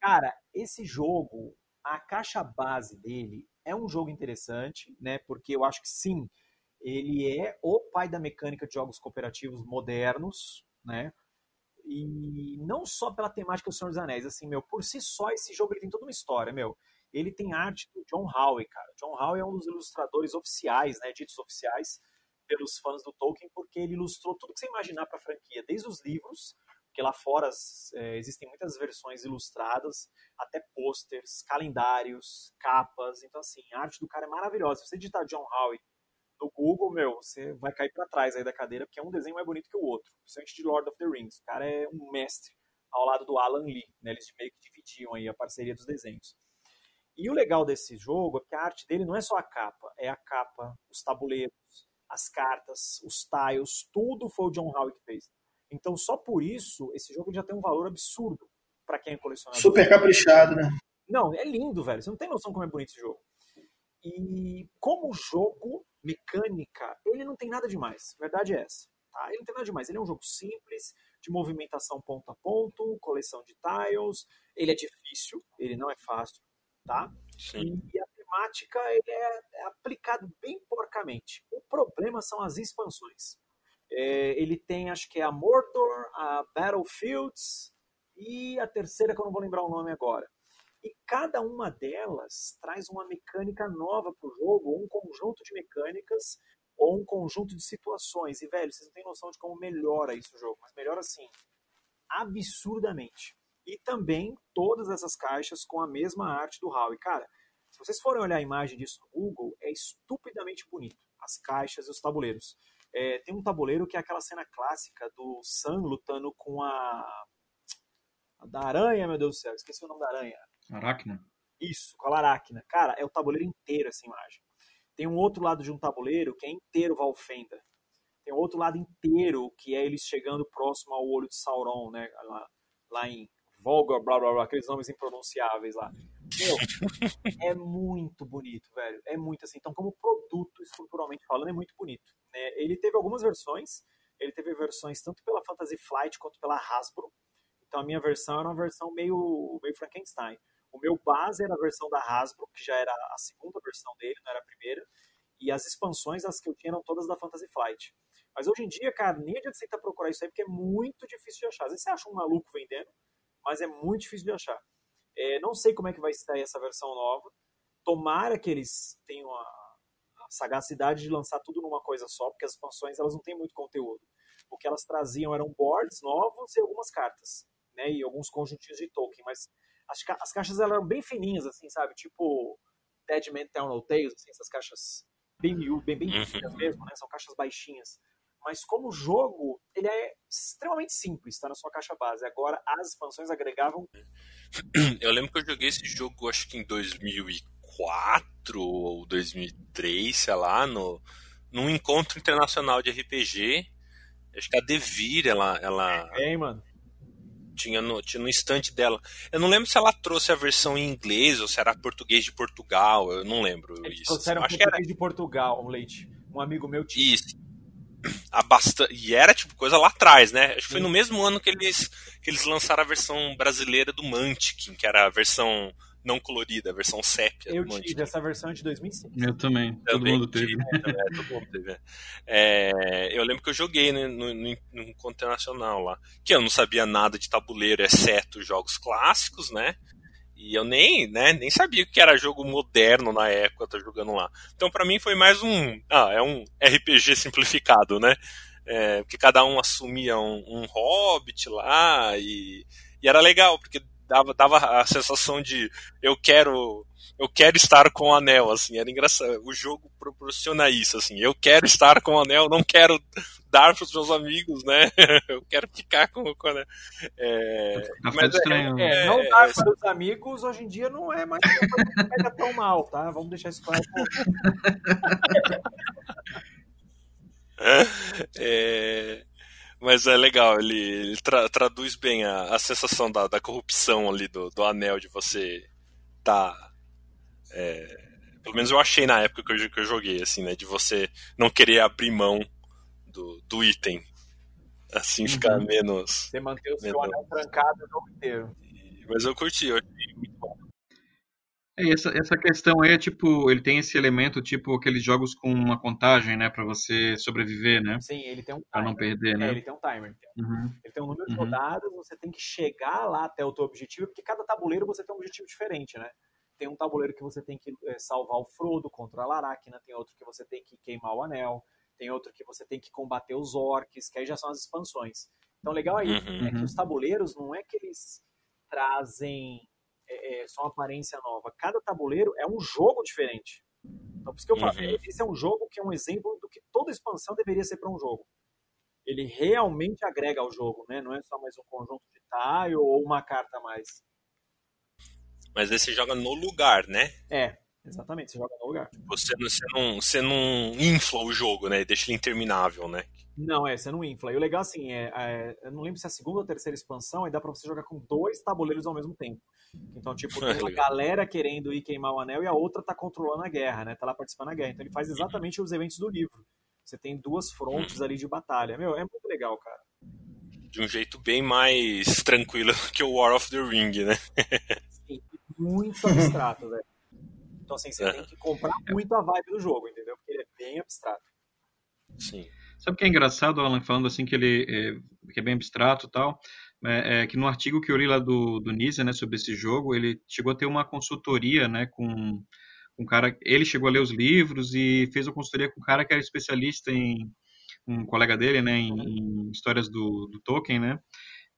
Speaker 4: cara, esse jogo, a caixa base dele é um jogo interessante, né? Porque eu acho que sim, ele é o pai da mecânica de jogos cooperativos modernos, né? E não só pela temática do Senhor dos Anéis, assim, meu, por si só esse jogo ele tem toda uma história, meu. Ele tem arte do John Howe, cara. John Howe é um dos ilustradores oficiais, né, ditos oficiais pelos fãs do Tolkien, porque ele ilustrou tudo que você imaginar para a franquia, desde os livros, porque lá fora é, existem muitas versões ilustradas, até posters, calendários, capas. Então, assim, a arte do cara é maravilhosa. Se você digitar John Howe no Google, meu, você vai cair para trás aí da cadeira, porque é um desenho mais bonito que o outro. Principalmente de Lord of the Rings. O cara é um mestre ao lado do Alan Lee. Né? Eles meio que dividiam aí a parceria dos desenhos. E o legal desse jogo é que a arte dele não é só a capa, é a capa, os tabuleiros, as cartas, os tiles, tudo foi o John Howe que fez. Então, só por isso, esse jogo já tem um valor absurdo para quem é colecionador.
Speaker 3: Super caprichado, né?
Speaker 4: Não, é lindo, velho. Você não tem noção como é bonito esse jogo. E como jogo, mecânica, ele não tem nada demais. A verdade é essa. Tá? Ele não tem nada demais. Ele é um jogo simples, de movimentação ponto a ponto, coleção de tiles. Ele é difícil, ele não é fácil, tá? Sim. E a temática ele é, é aplicado bem porcamente. O problema são as expansões. É, ele tem, acho que é a Mordor, a Battlefields e a terceira que eu não vou lembrar o nome agora. E cada uma delas traz uma mecânica nova para o jogo, ou um conjunto de mecânicas, ou um conjunto de situações. E, velho, vocês não têm noção de como melhora isso o jogo, mas melhora assim, absurdamente. E também todas essas caixas com a mesma arte do HAL. E, cara, se vocês forem olhar a imagem disso no Google, é estupidamente bonito. As caixas e os tabuleiros. É, tem um tabuleiro que é aquela cena clássica do Sam lutando com a. a da aranha, meu Deus do céu, esqueci o nome da aranha.
Speaker 1: Aracna?
Speaker 4: Isso, com a Aracna. Cara, é o tabuleiro inteiro essa imagem. Tem um outro lado de um tabuleiro que é inteiro Valfenda. Tem outro lado inteiro que é eles chegando próximo ao olho de Sauron, né? Lá, lá em Volga, blá blá blá, aqueles nomes impronunciáveis lá. Meu, é muito bonito, velho. É muito assim. Então, como produto, estruturalmente falando, é muito bonito. Né? Ele teve algumas versões. Ele teve versões tanto pela Fantasy Flight quanto pela Hasbro. Então, a minha versão era uma versão meio, meio Frankenstein. O meu base era a versão da Hasbro, que já era a segunda versão dele, não era a primeira. E as expansões, as que eu tinha, eram todas da Fantasy Flight. Mas hoje em dia, cara, nem adianta você tentar procurar isso aí, porque é muito difícil de achar. Às vezes você acha um maluco vendendo, mas é muito difícil de achar. É, não sei como é que vai sair essa versão nova. Tomara que eles tenham a, a, sagacidade de lançar tudo numa coisa só, porque as expansões elas não têm muito conteúdo. O que elas traziam eram boards novos e algumas cartas, né? E alguns conjuntinhos de token, mas as, as caixas eram bem fininhas, assim, sabe? Tipo Dead Man No Tales, assim, essas caixas bem miúdas, bem, bem uhum. mesmo, né? São caixas baixinhas. Mas como jogo, ele é extremamente simples, está na sua caixa base. Agora, as expansões agregavam.
Speaker 2: Eu lembro que eu joguei esse jogo, acho que em 2004 ou 2003, sei lá, no, num encontro internacional de RPG. Acho que a Devir, ela. ela...
Speaker 4: É, mano
Speaker 2: tinha no, tinha no estante dela. Eu não lembro se ela trouxe a versão em inglês ou se era português de Portugal, eu não lembro
Speaker 4: Eles
Speaker 2: isso.
Speaker 4: Trouxeram Acho português era... de Portugal, um leite. Um amigo meu tinha.
Speaker 2: Isso. A bastante, e era tipo coisa lá atrás, né? Acho que foi no mesmo ano que eles, que eles lançaram a versão brasileira do Mantic, que era a versão não colorida, a versão sépia.
Speaker 4: Eu tive essa versão de 2005.
Speaker 1: Eu também, todo também mundo teve.
Speaker 2: Todo mundo teve. É, eu lembro que eu joguei né, no, no, no internacional lá, que eu não sabia nada de tabuleiro, exceto jogos clássicos, né? E eu nem, né, nem sabia que era jogo moderno na época, tá jogando lá. Então para mim foi mais um, ah, é um RPG simplificado, né? É, porque cada um assumia um, um hobbit lá e, e era legal, porque dava, dava a sensação de eu quero eu quero estar com o anel, assim, era engraçado. O jogo proporciona isso, assim, eu quero estar com o anel, não quero dar para os meus amigos, né? *laughs* Eu quero ficar com, o anel. É,
Speaker 1: mas estranho.
Speaker 4: É, é, não dar é, para os amigos hoje em dia não é mais não tão mal, tá? Vamos deixar isso claro. *laughs*
Speaker 2: é, mas é legal, ele, ele tra, traduz bem a, a sensação da, da, corrupção ali do, do anel, de você tá. É, pelo menos eu achei na época que eu, que eu joguei, assim, né? De você não querer abrir mão do, do item. Assim ficar uhum. menos.
Speaker 4: Você manter o seu menos... anel trancado o jogo inteiro.
Speaker 2: Mas eu curti, eu achei muito bom.
Speaker 1: É, essa, essa questão aí é tipo, ele tem esse elemento, tipo aqueles jogos com uma contagem, né, para você sobreviver, né?
Speaker 4: Sim, ele tem um timer.
Speaker 1: Pra não perder, né?
Speaker 4: É, ele tem um timer. Uhum. Ele tem um número de uhum. rodadas, você tem que chegar lá até o teu objetivo, porque cada tabuleiro você tem um objetivo diferente, né? Tem um tabuleiro que você tem que é, salvar o Frodo contra a Laracna, tem outro que você tem que queimar o anel, tem outro que você tem que combater os orcs, que aí já são as expansões. Então, legal aí uhum. é que os tabuleiros não é que eles trazem é, é, só uma aparência nova. Cada tabuleiro é um jogo diferente. Então, por isso que eu falo, uhum. esse é um jogo que é um exemplo do que toda expansão deveria ser para um jogo. Ele realmente agrega ao jogo, né? Não é só mais um conjunto de tile ou uma carta a mais.
Speaker 2: Mas você joga no lugar, né?
Speaker 4: É, exatamente, você joga no lugar.
Speaker 2: Você, você, não, você não infla o jogo, né? Deixa ele interminável, né?
Speaker 4: Não, é, você não infla. E o legal, assim, é, é, eu não lembro se é a segunda ou terceira expansão, e dá pra você jogar com dois tabuleiros ao mesmo tempo. Então, tipo, *laughs* tem uma galera querendo ir queimar o anel e a outra tá controlando a guerra, né? Tá lá participando da guerra. Então ele faz exatamente os eventos do livro. Você tem duas frontes ali de batalha. Meu, é muito legal, cara.
Speaker 2: De um jeito bem mais tranquilo *laughs* que o War of the Ring, né?
Speaker 4: Sim, muito abstrato, *laughs* velho. Então, assim, você tem que comprar muito a vibe do jogo, entendeu? Porque ele é bem abstrato.
Speaker 1: Sim. Sabe o que é engraçado, Alan, falando assim que ele é, que é bem abstrato e tal? É, é, que no artigo que eu li lá do, do Nisa, né, sobre esse jogo, ele chegou a ter uma consultoria, né, com um cara, ele chegou a ler os livros e fez uma consultoria com um cara que era especialista em um colega dele, né, em, em histórias do, do Tolkien, né,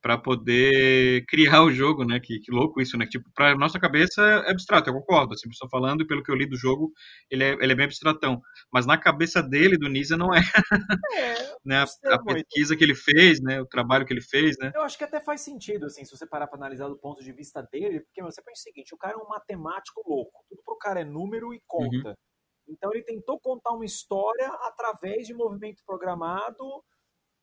Speaker 1: para poder criar o jogo, né? Que, que louco isso, né? Tipo, para nossa cabeça é abstrato, eu concordo. Assim, estou falando e pelo que eu li do jogo, ele é, ele é bem abstratão. Mas na cabeça dele, do Nisa, não é. *laughs* é né? A, a pesquisa que ele fez, né? O trabalho que ele fez, né?
Speaker 4: Eu acho que até faz sentido, assim, se você parar para analisar do ponto de vista dele, porque você pensa o seguinte: o cara é um matemático louco. Tudo pro cara é número e conta. Uhum. Então ele tentou contar uma história através de movimento programado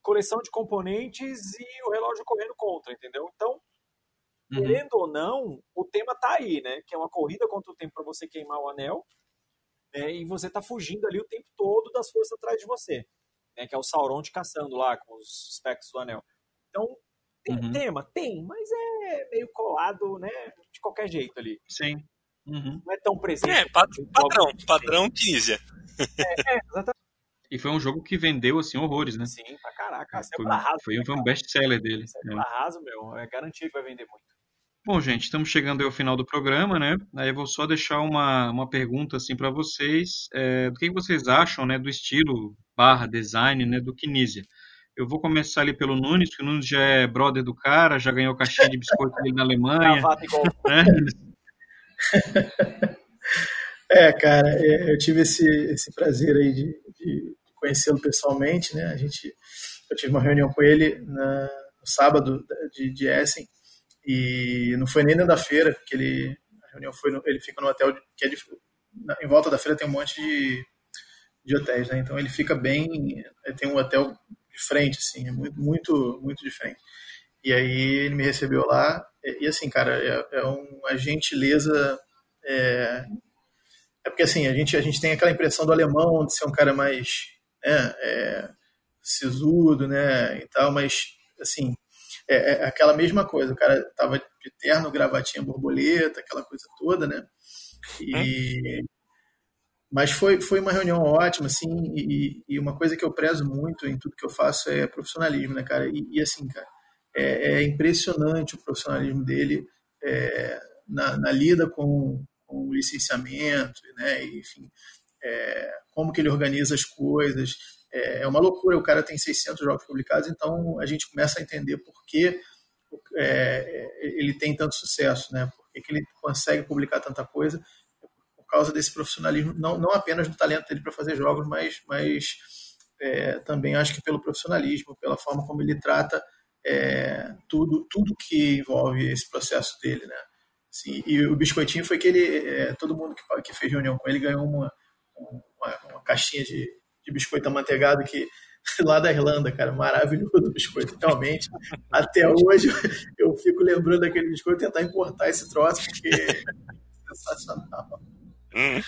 Speaker 4: coleção de componentes e o relógio correndo contra, entendeu? Então, uhum. querendo ou não, o tema tá aí, né? Que é uma corrida contra o tempo para você queimar o anel, né? E você tá fugindo ali o tempo todo das forças atrás de você, né? Que é o Sauron te caçando lá com os espectros do anel. Então, tem uhum. tema? Tem, mas é meio colado, né? De qualquer jeito ali.
Speaker 1: Sim.
Speaker 4: Uhum. Não é tão presente.
Speaker 2: É, padrão, padrão, 15.
Speaker 4: É, é, exatamente.
Speaker 1: E foi um jogo que vendeu, assim, horrores, né?
Speaker 4: Sim, pra caraca.
Speaker 1: É, foi, arraso, foi, foi um best-seller dele.
Speaker 4: É. arraso, meu. É garantido que vai vender muito.
Speaker 1: Bom, gente, estamos chegando ao final do programa, né? Aí eu vou só deixar uma, uma pergunta, assim, para vocês. É, do que vocês acham, né, do estilo barra design, né, do Kinesia. Eu vou começar ali pelo Nunes, que o Nunes já é brother do cara, já ganhou caixinha de biscoito dele na Alemanha. Né? *laughs*
Speaker 3: É, cara, é, eu tive esse, esse prazer aí de, de conhecê-lo pessoalmente, né? A gente, eu tive uma reunião com ele na, no sábado de, de Essen e não foi nem dentro da feira, porque ele a reunião foi no, ele fica no hotel que é de, na, em volta da feira tem um monte de, de hotéis, né? Então ele fica bem, tem um hotel de frente, assim, é muito muito muito diferente. E aí ele me recebeu lá e, e assim, cara, é, é uma gentileza é, é porque assim a gente a gente tem aquela impressão do alemão de ser um cara mais né, é, sisudo, né, e tal, mas, assim, é, é, aquela mesma coisa, o cara tava de terno, gravatinha borboleta, aquela coisa toda, né, e... Mas foi, foi uma reunião ótima, assim, e, e, uma coisa que eu prezo muito em tudo que eu faço é profissionalismo, né, cara? E, e assim, cara, é, é, impressionante o profissionalismo dele é, na, na, lida com, com o licenciamento, né? E, enfim, é, como que ele organiza as coisas. É, é, uma loucura, o cara tem 600 jogos publicados, então a gente começa a entender por que é, ele tem tanto sucesso, né? por que, ele consegue publicar tanta coisa, por causa desse profissionalismo, não, não apenas do talento dele para fazer jogos, mas, mas é, também acho que pelo profissionalismo, pela forma como ele trata é, tudo, tudo que envolve esse processo dele, né? Sim, e o biscoitinho foi que ele, é, todo mundo que, que fez reunião com ele ganhou uma, uma, uma caixinha de, de biscoito amanteigado que *laughs* lá da Irlanda, cara, maravilhoso o biscoito, realmente. Até hoje eu fico lembrando daquele biscoito tentar importar esse troço, porque é sensacional. Hum.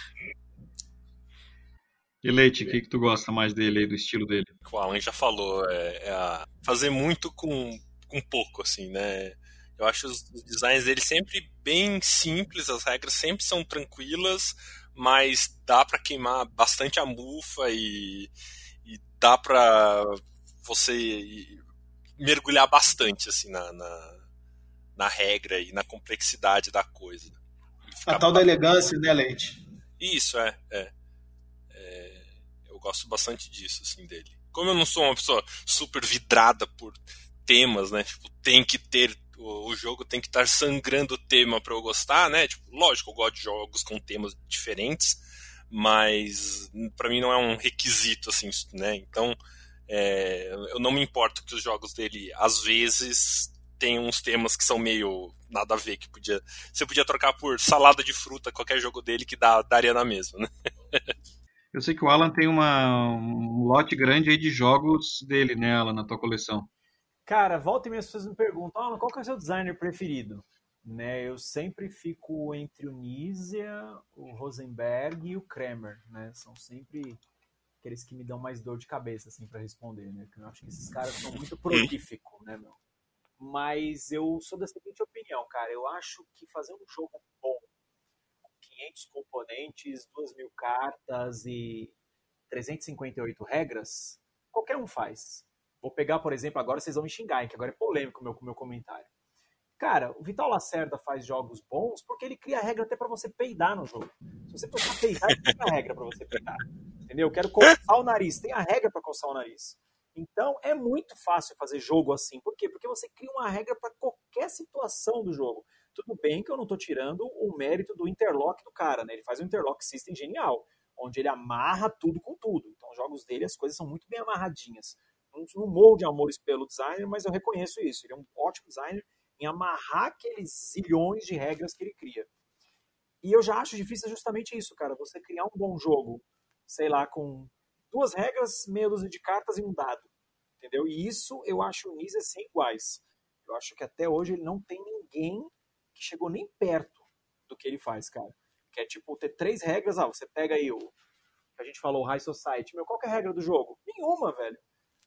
Speaker 1: E Leite, o que, que tu gosta mais dele aí, do estilo dele?
Speaker 2: O Alan já falou, é, é fazer muito com, com pouco, assim, né? Eu acho os designs dele sempre bem simples, as regras sempre são tranquilas, mas dá para queimar bastante a mufa e, e dá para você mergulhar bastante assim na, na, na, regra e na complexidade da coisa.
Speaker 3: A tal da elegância, né, Leite?
Speaker 2: Isso, é, é, é. Eu gosto bastante disso, assim, dele. Como eu não sou uma pessoa super vidrada por temas, né? Tipo, tem que ter o, jogo tem que estar sangrando o tema para eu gostar, né? Tipo, lógico, eu gosto de jogos com temas diferentes, mas para mim não é um requisito, assim, né? Então, é, eu não me importo que os jogos dele, às vezes, tem uns temas que são meio nada a ver, que podia. Você podia trocar por salada de fruta qualquer jogo dele que dá, daria na mesma, né?
Speaker 1: Eu sei que o Alan tem uma, um lote grande aí de jogos dele, né, Alan, na tua coleção.
Speaker 4: Cara, volta e meia as pessoas me perguntam, oh, qual que é o seu designer preferido? Né, eu sempre fico entre o Nizia, o Rosenberg e o Kramer, né? São sempre aqueles que me dão mais dor de cabeça, assim, para responder, né? Porque eu acho que esses caras são muito prolíficos, né, meu? Mas eu sou da seguinte opinião, cara. Eu acho que fazer um jogo bom, 500 componentes, 2 mil cartas e 358 regras, qualquer um faz. Vou pegar, por exemplo, agora vocês vão me xingar, que agora é polêmico o meu, meu comentário. Cara, o Vital Lacerda faz jogos bons porque ele cria regra até para você peidar no jogo. Se você precisar peidar, ele tem a regra para você peidar. Entendeu? Eu quero coçar o nariz, tem a regra para coçar o nariz. Então é muito fácil fazer jogo assim. Por quê? Porque você cria uma regra para qualquer situação do jogo. Tudo bem que eu não estou tirando o mérito do interlock do cara, né? Ele faz um interlock system genial, onde ele amarra tudo com tudo. Então, os jogos dele, as coisas são muito bem amarradinhas. Não, não de amores pelo designer, mas eu reconheço isso. Ele é um ótimo designer em amarrar aqueles zilhões de regras que ele cria. E eu já acho difícil justamente isso, cara. Você criar um bom jogo, sei lá, com duas regras, meia dúzia de cartas e um dado. Entendeu? E isso eu acho o Nisa sem iguais. Eu acho que até hoje ele não tem ninguém que chegou nem perto do que ele faz, cara. Que é tipo ter três regras. Ah, você pega aí o que a gente falou, o High Society. Meu, qual é a regra do jogo? Nenhuma, velho.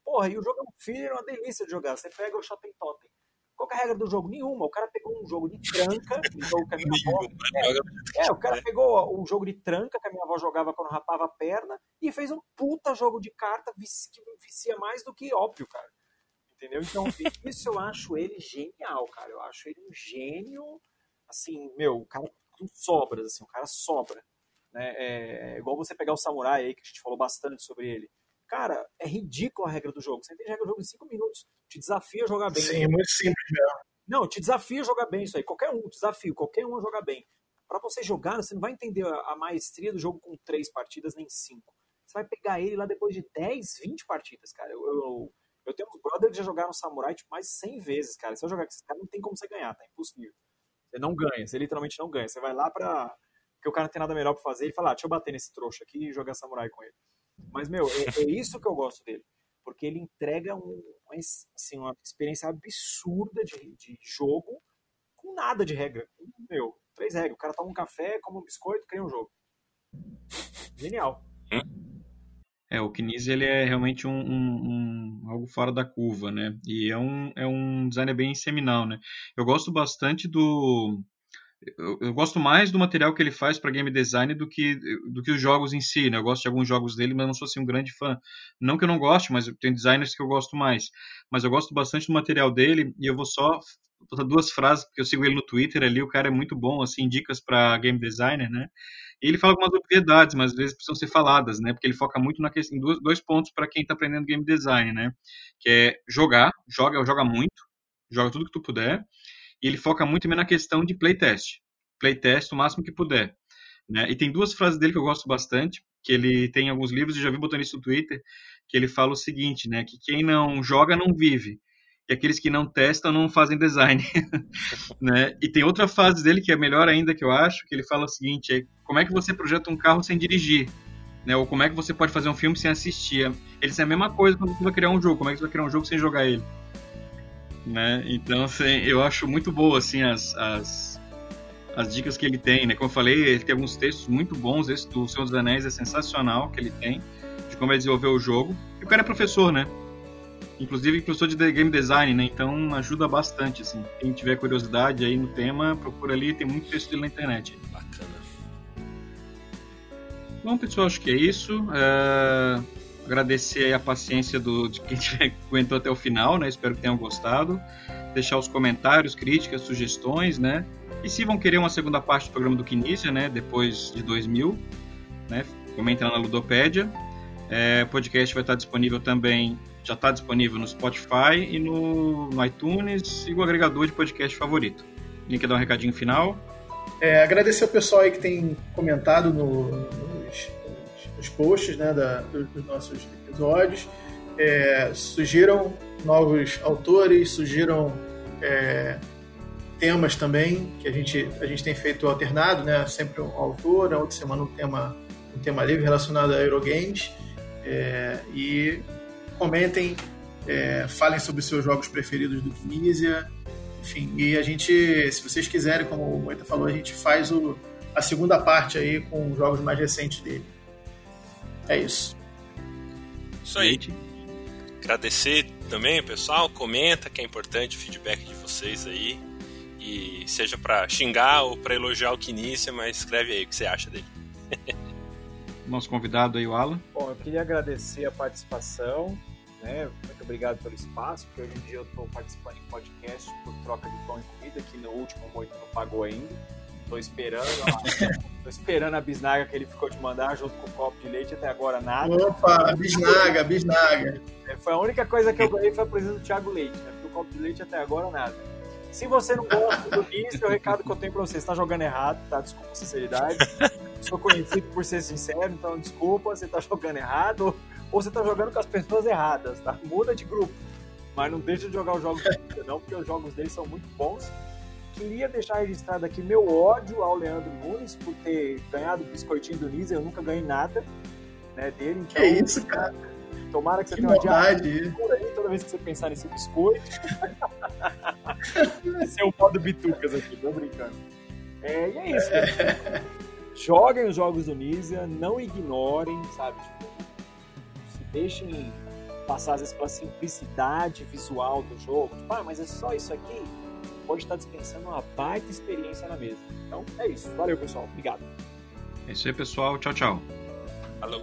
Speaker 4: Porra, e o jogo é um filler, é uma delícia de jogar. Você pega o Shopping Totem. Qual é a regra do jogo? Nenhuma. O cara pegou um jogo de tranca, um jogo que a minha avó. *laughs* É, é, o cara pegou um jogo de tranca que a minha avó jogava quando rapava a perna e fez um puta jogo de carta que vicia mais do que óbvio, cara. Entendeu? Então, *laughs* isso eu acho ele genial, cara. Eu acho ele um gênio, assim, meu, o cara com sobras, assim, o cara sobra. Né? É, é igual você pegar o Samurai aí, que a gente falou bastante sobre ele. Cara, é ridículo a regra do jogo. Você entende a regra do jogo em 5 minutos. Te desafia a jogar bem.
Speaker 3: Sim, é muito simples mesmo.
Speaker 4: Não, te desafia a jogar bem isso aí. Qualquer um, desafio, qualquer um a jogar bem. Para você jogar, você não vai entender a, maestria do jogo com três partidas, nem cinco. Você vai pegar ele lá depois de 10, 20 partidas, cara. Eu, eu, eu tenho uns brothers que já jogaram Samurai tipo, mais 100 vezes, cara. Se eu jogar com esses caras, não tem como você ganhar, tá impossível. Você não ganha, você literalmente não ganha. Você vai lá pra. Porque o cara não tem nada melhor pra fazer, ele fala, ah, deixa eu bater nesse trouxa aqui e jogar Samurai com ele. Mas, meu, é, é isso que eu gosto dele. Porque ele entrega um, assim, uma experiência absurda de, de jogo com nada de regra. Meu, três regras. O cara toma um café, come um biscoito, cria um jogo. Genial.
Speaker 1: É, o Kniz ele é realmente um, um, um, algo fora da curva, né? E é um, é um designer bem seminal, né? Eu gosto bastante do eu, eu, gosto mais do material que ele faz para game design do que, do que os jogos em si, né? Eu gosto de alguns jogos dele, mas não sou assim um grande fã. Não que eu não goste, mas tem designers que eu gosto mais. Mas eu gosto bastante do material dele e eu vou só duas frases, porque eu sigo ele no Twitter ali, o cara é muito bom, assim, dicas para game designer, né? E ele fala algumas obviedades, mas às vezes precisam ser faladas, né? Porque ele foca muito na questão, em dois, dois pontos para quem está aprendendo game design, né? Que é jogar, joga, joga muito, joga tudo que tu puder e ele foca muito também na questão de playtest. Playtest o máximo que puder. Né? E tem duas frases dele que eu gosto bastante, que ele tem alguns livros, eu já vi botando isso no Twitter, que ele fala o seguinte, né? Que quem não joga não vive. E aqueles que não testam não fazem design. *laughs* né? E tem outra frase dele que é melhor ainda que eu acho, que ele fala o seguinte, é, como é que você projeta um carro sem dirigir? Né? Ou como é que você pode fazer um filme sem assistir? Ele diz a mesma coisa quando você vai criar um jogo, como é que você vai criar um jogo sem jogar ele? Né? Então, assim, eu acho muito boa, assim, as, as, as dicas que ele tem, né? Como eu falei, ele tem alguns textos muito bons, esse do Senhor dos Anéis é sensacional que ele tem, de como ele desenvolveu o jogo. E o cara é professor, né? Inclusive professor de game design, né? Então ajuda bastante, assim. Quem tiver curiosidade aí no tema, procura ali, tem muito texto dele na internet.
Speaker 2: Bacana.
Speaker 1: Bom, pessoal, acho que é isso. É agradecer a paciência do, de quem *laughs* aguentou até o final, né? Espero que tenham gostado. Deixar os comentários, críticas, sugestões, né? E se vão querer uma segunda parte do programa do Kinesia, né? Depois de 2000, né? Comentem lá na Ludopédia. É, o podcast vai estar disponível também, já está disponível no Spotify e no, no iTunes e o agregador de podcast favorito. Link quer dar um recadinho final?
Speaker 3: É, agradecer ao pessoal aí que tem comentado no, nos, nos posts né, da, dos nossos episódios. É, sugiram novos autores, sugiram é, temas também, que a gente, a gente tem feito alternado, né? sempre um autor, a outra semana um tema, um tema livre relacionado a Eurogames. É, e comentem, é, falem sobre seus jogos preferidos do Tunisia. Enfim, e a gente, se vocês quiserem, como o Moita falou, a gente faz o, a segunda parte aí com os jogos mais recentes dele. É isso.
Speaker 2: Isso aí. Agradecer também, pessoal. Comenta que é importante o feedback de vocês aí. E seja para xingar ou para elogiar o Kinícia, mas escreve aí o que você acha dele. *laughs*
Speaker 1: Nosso convidado aí, o Alan.
Speaker 4: Bom, eu queria agradecer a participação, né? Muito obrigado pelo espaço, porque hoje em dia eu estou participando em podcast por troca de pão e comida, que no último Moito não pagou ainda. Estou esperando, *laughs* tô esperando a bisnaga que ele ficou de mandar junto com o copo de leite, até agora nada.
Speaker 3: Opa, bisnaga, bisnaga.
Speaker 4: É, foi a única coisa que eu ganhei foi a presença do Thiago Leite, né? Porque o copo de leite até agora nada. Se você não gosta do Nice, o recado que eu tenho pra você, você está jogando errado, tá? Desculpa a sinceridade. Sou conhecido por ser sincero, então desculpa, você tá jogando errado ou você tá jogando com as pessoas erradas, tá? Muda de grupo. Mas não deixa de jogar os jogos dele, não, porque os jogos dele são muito bons. Queria deixar registrado aqui meu ódio ao Leandro Nunes por ter ganhado o biscoitinho do Nise, eu nunca ganhei nada né, dele.
Speaker 3: Então, que isso, cara?
Speaker 4: Tomara que você
Speaker 3: que
Speaker 4: tenha uma
Speaker 3: diarreia
Speaker 4: aí toda vez que você pensar nesse biscoito. *laughs* Esse é o modo bitucas aqui, tô brincando. É, e é isso. É. Joguem os jogos do Nisa, não ignorem, sabe? Tipo, se deixem passar às vezes pela simplicidade visual do jogo. Tipo, ah, mas é só isso aqui? pode estar dispensando uma baita experiência na mesa. Então é isso. Valeu, pessoal. Obrigado.
Speaker 1: É isso aí, pessoal. Tchau, tchau.
Speaker 2: Falou.